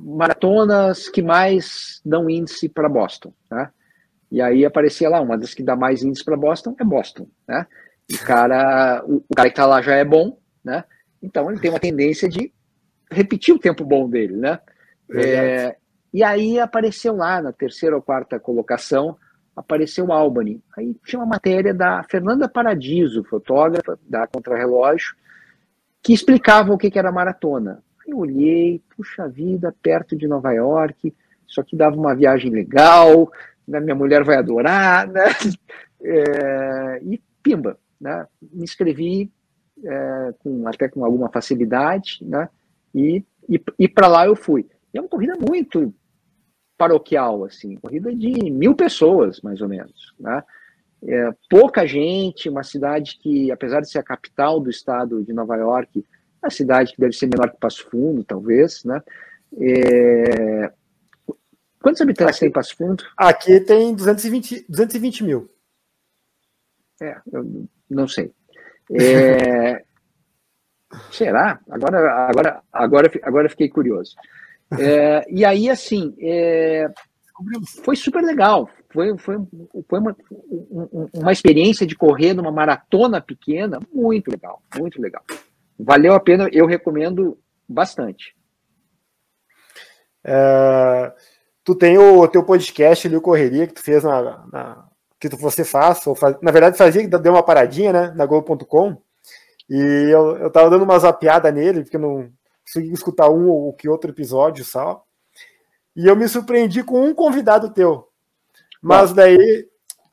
maratonas que mais dão índice para Boston, né? E aí aparecia lá, uma das que dá mais índice para Boston é Boston, né? O cara, o, o cara que está lá já é bom, né? Então ele tem uma tendência de repetir o tempo bom dele, né? É, e aí apareceu lá na terceira ou quarta colocação, apareceu Albany. Aí tinha uma matéria da Fernanda Paradiso, fotógrafa da Contrarrelógio, que explicava o que, que era maratona. Eu olhei, puxa vida, perto de Nova York, isso aqui dava uma viagem legal, né, minha mulher vai adorar, né? É, e pimba, né? Me inscrevi é, com, até com alguma facilidade, né? E, e, e para lá eu fui. E é uma corrida muito paroquial, assim, corrida de mil pessoas, mais ou menos, né? É, pouca gente, uma cidade que, apesar de ser a capital do estado de Nova York, uma cidade que deve ser menor que Passo Fundo, talvez, né? É... Quantos habitantes aqui, tem Passo Fundo? Aqui tem 220, 220 mil. É, eu não sei. É... Será? Agora, agora, agora, agora fiquei curioso. É, e aí, assim, é, foi super legal. Foi, foi, foi uma, uma experiência de correr numa maratona pequena muito legal, muito legal. Valeu a pena, eu recomendo bastante. É, tu tem o teu podcast ali, o Correria, que tu fez na, na que tu, você faz, ou faz, na verdade fazia, deu uma paradinha, né, na Globo.com, e eu, eu tava dando uma zapiada nele, porque não consegui escutar um ou que outro episódio só, e eu me surpreendi com um convidado teu, mas daí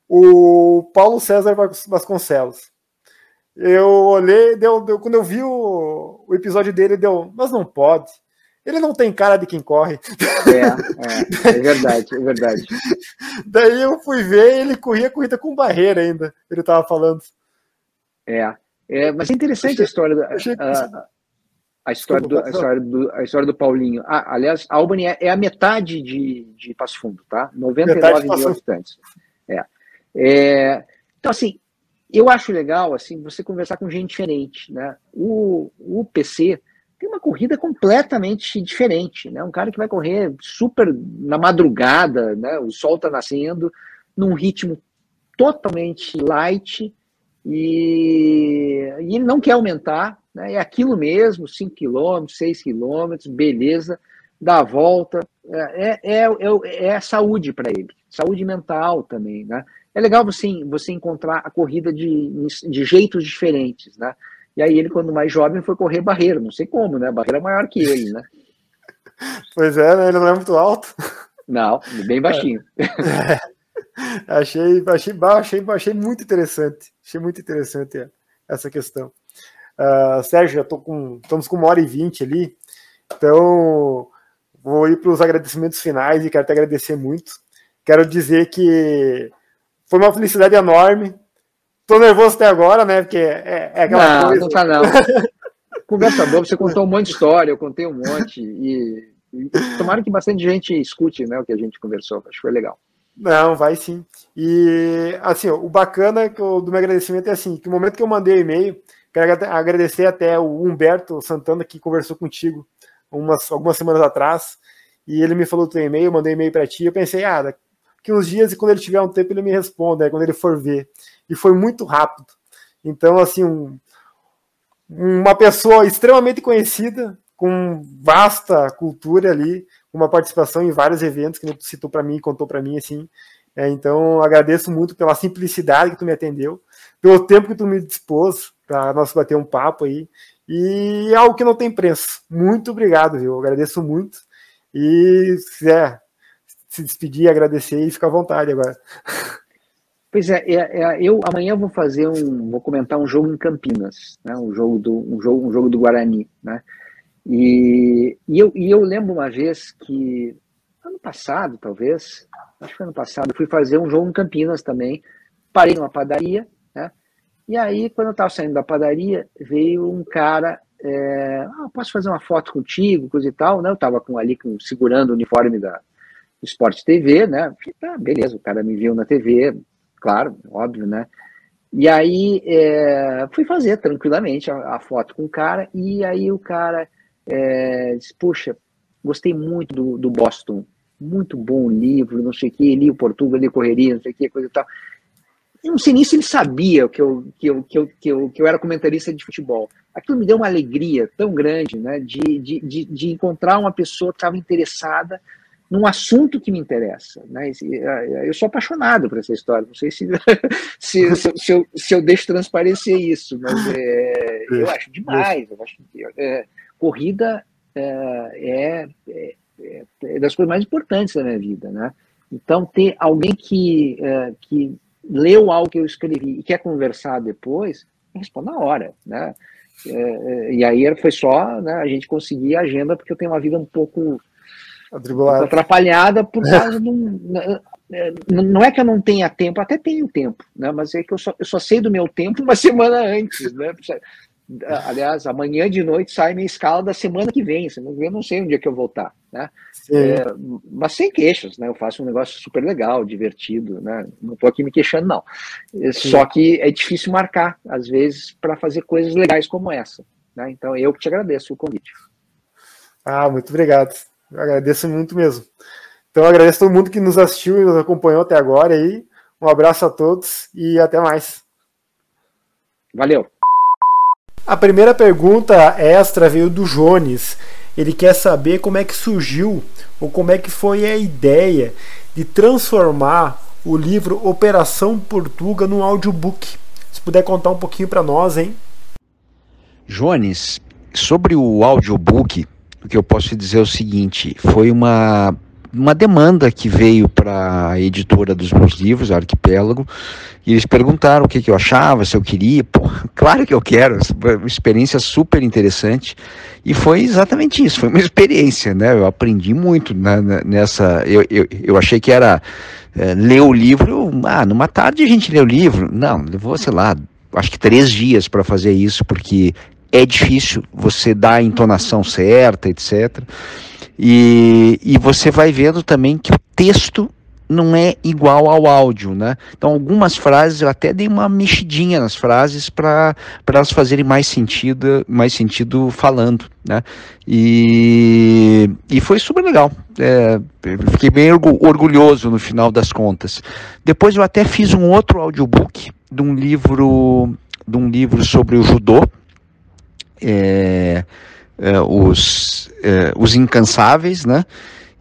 o Paulo César Vasconcelos. Eu olhei, deu, deu, quando eu vi o, o episódio dele, deu, mas não pode. Ele não tem cara de quem corre. É, é, é verdade, é verdade. Daí eu fui ver, ele corria corrida com barreira ainda, ele estava falando. É, é, mas é interessante a história da, a, a, história do, a, história do, a história do Paulinho. Ah, aliás, Albany é, é, a metade de, de Passo Fundo, tá? 99 mil habitantes. É. é. Então, assim, eu acho legal assim você conversar com gente diferente, né? O, o PC tem uma corrida completamente diferente, né? Um cara que vai correr super na madrugada, né? O sol está nascendo, num ritmo totalmente light e, e ele não quer aumentar, né? É aquilo mesmo, 5 km, 6 km, beleza, dá a volta, é, é, é, é saúde para ele, saúde mental também, né? É legal você, você encontrar a corrida de, de jeitos diferentes, né? E aí ele, quando mais jovem, foi correr barreira, não sei como, né? A barreira é maior que ele, né? Pois é, né? ele não é muito alto. Não, bem baixinho. É. Achei, achei, achei, achei muito interessante. Achei muito interessante essa questão. Uh, Sérgio, já tô com, estamos com uma hora e vinte ali, então vou ir para os agradecimentos finais e quero te agradecer muito. Quero dizer que foi uma felicidade enorme Tô nervoso até agora, né? Porque é, é aquela não, coisa. Não, tá não. Conversa boa, você contou um monte de história, eu contei um monte. E, e tomara que bastante gente escute né, o que a gente conversou. Acho que foi legal. Não, vai sim. E assim, o bacana do meu agradecimento é assim, que no momento que eu mandei o e-mail, quero agradecer até o Humberto Santana que conversou contigo umas, algumas semanas atrás, e ele me falou do teu e-mail, eu mandei e-mail para ti, eu pensei, ah, daqui uns dias e quando ele tiver um tempo ele me responde, aí quando ele for ver e foi muito rápido. Então, assim, um, uma pessoa extremamente conhecida, com vasta cultura ali, uma participação em vários eventos que tu citou para mim, contou para mim, assim. É, então, agradeço muito pela simplicidade que tu me atendeu, pelo tempo que tu me dispôs para nós bater um papo aí. E é algo que não tem preço. Muito obrigado, viu? agradeço muito. E se quiser se despedir, agradecer e fica à vontade agora. Pois é, é, é, eu amanhã vou fazer um, vou comentar um jogo em Campinas, né? Um jogo do, um jogo, um jogo do Guarani, né? E, e, eu, e eu lembro uma vez que ano passado, talvez, acho que foi ano passado, fui fazer um jogo em Campinas também. Parei numa padaria, né? E aí, quando eu estava saindo da padaria, veio um cara, é, ah, posso fazer uma foto contigo, coisa e tal, né? Eu estava com, ali com, segurando o uniforme da Sport TV, né? Falei, ah, beleza, o cara me viu na TV, claro, óbvio, né? E aí é, fui fazer tranquilamente a, a, foto com o cara, e aí o cara é, disse, puxa, gostei muito do, do Boston, muito bom livro, não sei o que, li o Portugal, li Correria, não sei o que, coisa e tal. Eu não sei nem se ele sabia que eu, que, eu, que, eu, que, eu, que eu era comentarista de futebol. Aquilo me deu uma alegria tão grande, né, de, de, de, de encontrar uma pessoa que estava interessada num assunto que me interessa. Né? Eu sou apaixonado por essa história, não sei se, se, se, se, eu, se eu deixo transparecer isso, mas é, eu acho demais. Eu acho, é, corrida é, é, é, das coisas mais importantes da minha vida. Né? Então, ter alguém que, que leu algo que eu escrevi e quer conversar depois, responde na hora. Né? e aí foi só né, a gente conseguir a agenda, porque eu tenho uma vida um pouco Atribulado. atrapalhada por causa de um. Né, é, não é que eu não tenha tempo, até tenho tempo, né? mas é que eu só, eu só sei do meu tempo uma semana antes. Né? Aliás, amanhã de noite sai minha escala da semana que vem. Semana que vem eu não sei onde é que eu vou estar. Né? É, mas sem queixas, né? Eu faço um negócio super legal, divertido, né? Não estou aqui me queixando, não. É, Sim. Só que é difícil marcar, às vezes, para fazer coisas legais como essa. Né? Então, eu que te agradeço o convite. Ah, muito obrigado. Eu agradeço muito mesmo. Então agradeço a todo mundo que nos assistiu e nos acompanhou até agora aí. Um abraço a todos e até mais. Valeu. A primeira pergunta extra veio do Jones. Ele quer saber como é que surgiu ou como é que foi a ideia de transformar o livro Operação Portuga num audiobook. Se puder contar um pouquinho para nós, hein? Jones, sobre o audiobook, o que eu posso dizer é o seguinte: foi uma uma demanda que veio para a editora dos meus livros, Arquipélago, e eles perguntaram o que, que eu achava, se eu queria. Pô, claro que eu quero, uma experiência super interessante. E foi exatamente isso, foi uma experiência, né? Eu aprendi muito nessa. Eu, eu, eu achei que era é, ler o livro, ah, numa tarde a gente lê o livro. Não, levou, sei lá, acho que três dias para fazer isso, porque é difícil você dar a entonação certa, etc. E, e você vai vendo também que o texto não é igual ao áudio, né? Então algumas frases eu até dei uma mexidinha nas frases para elas fazerem mais sentido, mais sentido falando, né? E, e foi super legal. É, fiquei bem orgulhoso no final das contas. Depois eu até fiz um outro audiobook de um livro de um livro sobre o judô. É, é, os, é, os Incansáveis, né?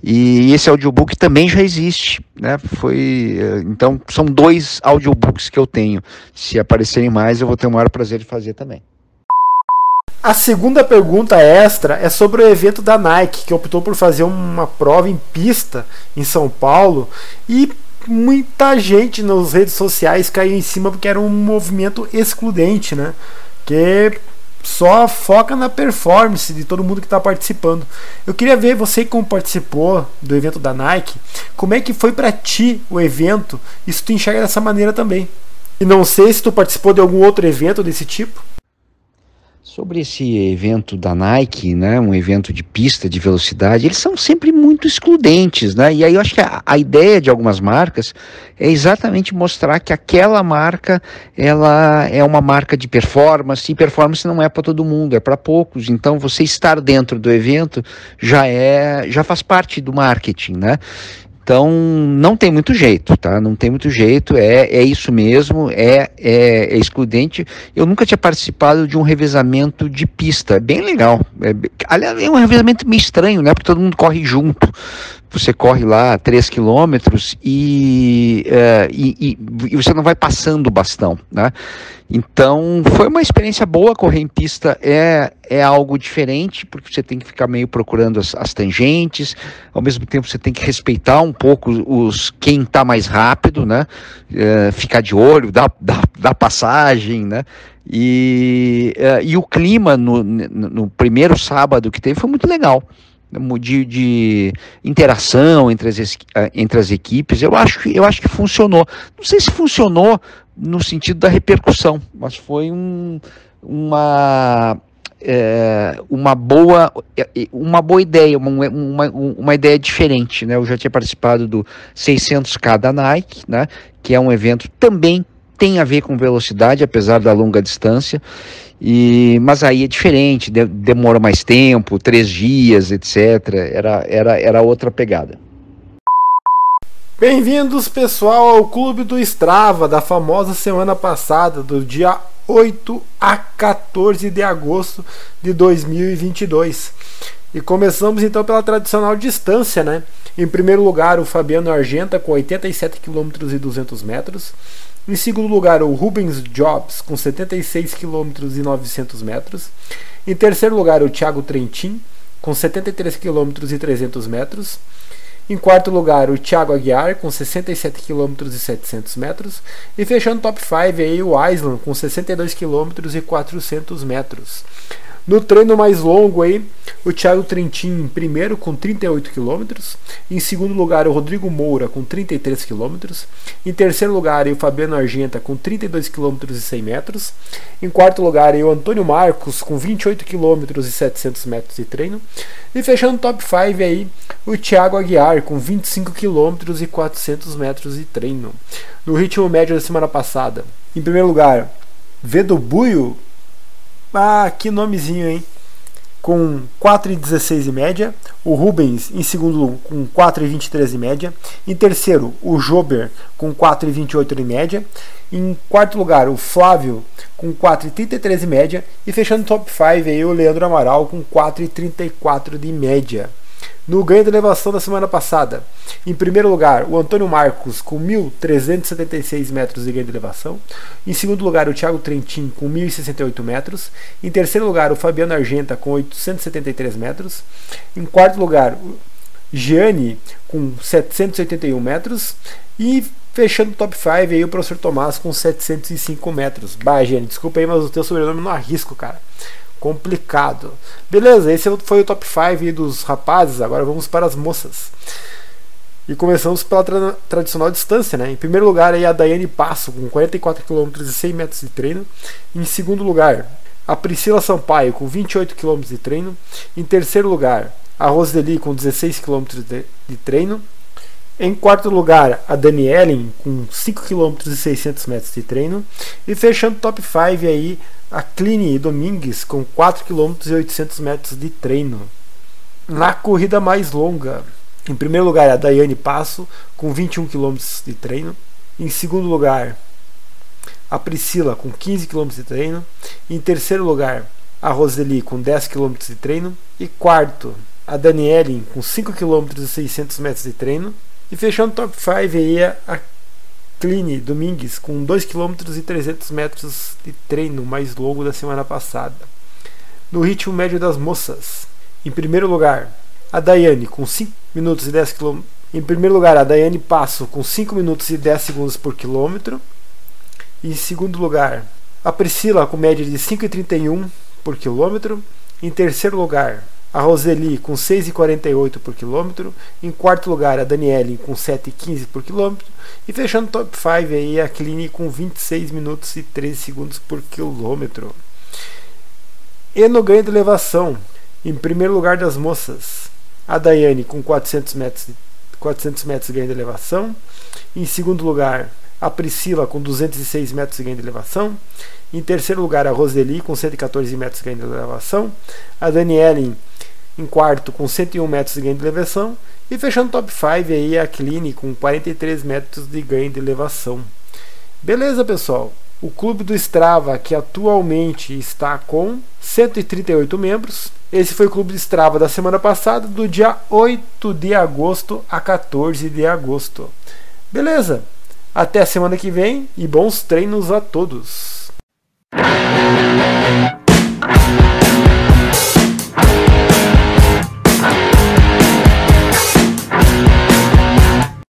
E esse audiobook também já existe, né? Foi, é, então são dois audiobooks que eu tenho. Se aparecerem mais, eu vou ter o maior prazer de fazer também. A segunda pergunta extra é sobre o evento da Nike, que optou por fazer uma prova em pista em São Paulo e muita gente nas redes sociais caiu em cima porque era um movimento excludente, né? Que só foca na performance de todo mundo que está participando. Eu queria ver você como participou do evento da Nike, como é que foi para ti o evento se tu enxerga dessa maneira também. E não sei se tu participou de algum outro evento desse tipo. Sobre esse evento da Nike, né, um evento de pista de velocidade, eles são sempre muito excludentes, né? E aí eu acho que a, a, ideia de algumas marcas é exatamente mostrar que aquela marca ela é uma marca de performance e performance não é para todo mundo, é para poucos. Então você estar dentro do evento já é já faz parte do marketing, né? Então não tem muito jeito, tá? Não tem muito jeito, é, é isso mesmo, é, é, é excludente. Eu nunca tinha participado de um revezamento de pista, é bem legal. É, aliás, é um revezamento meio estranho, né? Porque todo mundo corre junto você corre lá 3 quilômetros e, uh, e, e, você não vai passando o bastão, né? Então foi uma experiência boa, correr em pista é, é algo diferente, porque você tem que ficar meio procurando as, as tangentes, ao mesmo tempo você tem que respeitar um pouco os quem está mais rápido, né? Uh, ficar de olho, dar, dar, dar passagem, né? E, uh, e o clima no, no primeiro sábado que teve foi muito legal de, de interação entre as, eh, entre as equipes, eu acho, eu acho que funcionou. Não sei se funcionou no sentido da repercussão, mas foi um, uma, é, uma, boa, eh, uma boa ideia, uma, uma, uma ideia diferente. Né? Eu já tinha participado do 600K da Nike, né? que é um evento também tem a ver com velocidade, apesar da longa distância. E, mas aí é diferente, de, demora mais tempo, três dias, etc. Era, era, era outra pegada. Bem-vindos, pessoal, ao Clube do Strava da famosa semana passada, do dia 8 a 14 de agosto de 2022. E começamos então pela tradicional distância, né? Em primeiro lugar, o Fabiano Argenta com 87 km e 200 metros. Em segundo lugar, o Rubens Jobs, com 76 km e 900 metros. Em terceiro lugar, o Thiago Trentin, com 73 km e 300 metros. Em quarto lugar, o Thiago Aguiar, com 67 km e 700 metros. E fechando o top 5 aí, o Island, com 62 km e 400 metros. No treino mais longo aí, o Thiago Trentin em primeiro com 38 km, em segundo lugar o Rodrigo Moura com 33 km, em terceiro lugar o Fabiano Argenta com 32 km e 100 metros, em quarto lugar o Antônio Marcos com 28 km e 700 metros de treino, e fechando o top 5 aí o Thiago Aguiar com 25 km e 400 metros de treino. No ritmo médio da semana passada, em primeiro lugar, Vedo Buio ah, que nomezinho, hein? com 4,16 em média, o Rubens em segundo com 4,23 em média, em terceiro o Jober com 4,28 em média, em quarto lugar o Flávio com 4,33 em média e fechando o top 5 aí o Leandro Amaral com 4,34 de média no ganho de elevação da semana passada. Em primeiro lugar, o Antônio Marcos com 1.376 metros de ganho de elevação. Em segundo lugar, o Thiago Trentin com 1.068 metros. Em terceiro lugar, o Fabiano Argenta com 873 metros. Em quarto lugar, o Gianni com 781 metros. E fechando o top 5 aí o professor Tomás com 705 metros. Bah, Gianni, desculpa aí, mas o teu sobrenome não arrisco, cara complicado. Beleza, esse foi o top 5 dos rapazes, agora vamos para as moças. E começamos pela tra tradicional distância, né? Em primeiro lugar aí a Daiane Passo com 44 km e 100 metros de treino. Em segundo lugar, a Priscila Sampaio com 28 km de treino. Em terceiro lugar, a Roseli com 16 km de treino. Em quarto lugar, a Danielen com 5 km e 600 metros de treino. E fechando top 5 aí, a Cline Domingues com 4 km e 800 metros de treino. Na corrida mais longa, em primeiro lugar a Daiane Passo com 21 km de treino. Em segundo lugar, a Priscila com 15 km de treino. Em terceiro lugar, a Roseli com 10 km de treino. E quarto, a Daniele com 5 km e 600 metros de treino. E fechando o top 5 aí a Cline Domingues com 2 km e 300 metros de treino mais longo da semana passada. No ritmo médio das moças, em primeiro lugar, a Daiane com 5 minutos e 10 km. Em primeiro lugar, a Daiane Passo com 5 minutos e 10 segundos por quilômetro. Em segundo lugar, a Priscila com média de 5,31 por quilômetro. Em terceiro lugar, a Roseli com 6,48 por quilômetro. Em quarto lugar, a Daniele com 7,15 por quilômetro. E fechando o top 5 aí, a Cline com 26 minutos e 13 segundos por quilômetro. E no ganho de elevação, em primeiro lugar das moças, a Daiane com 400 metros, 400 metros de ganho de elevação. Em segundo lugar, a Priscila com 206 metros de ganho de elevação. Em terceiro lugar, a Roseli com 114 metros de ganho de elevação. A Daniele em quarto, com 101 metros de ganho de elevação. E fechando top 5 aí a Cline com 43 metros de ganho de elevação. Beleza, pessoal? O clube do Strava, que atualmente está com 138 membros. Esse foi o clube do Strava da semana passada, do dia 8 de agosto a 14 de agosto. Beleza? Até a semana que vem e bons treinos a todos.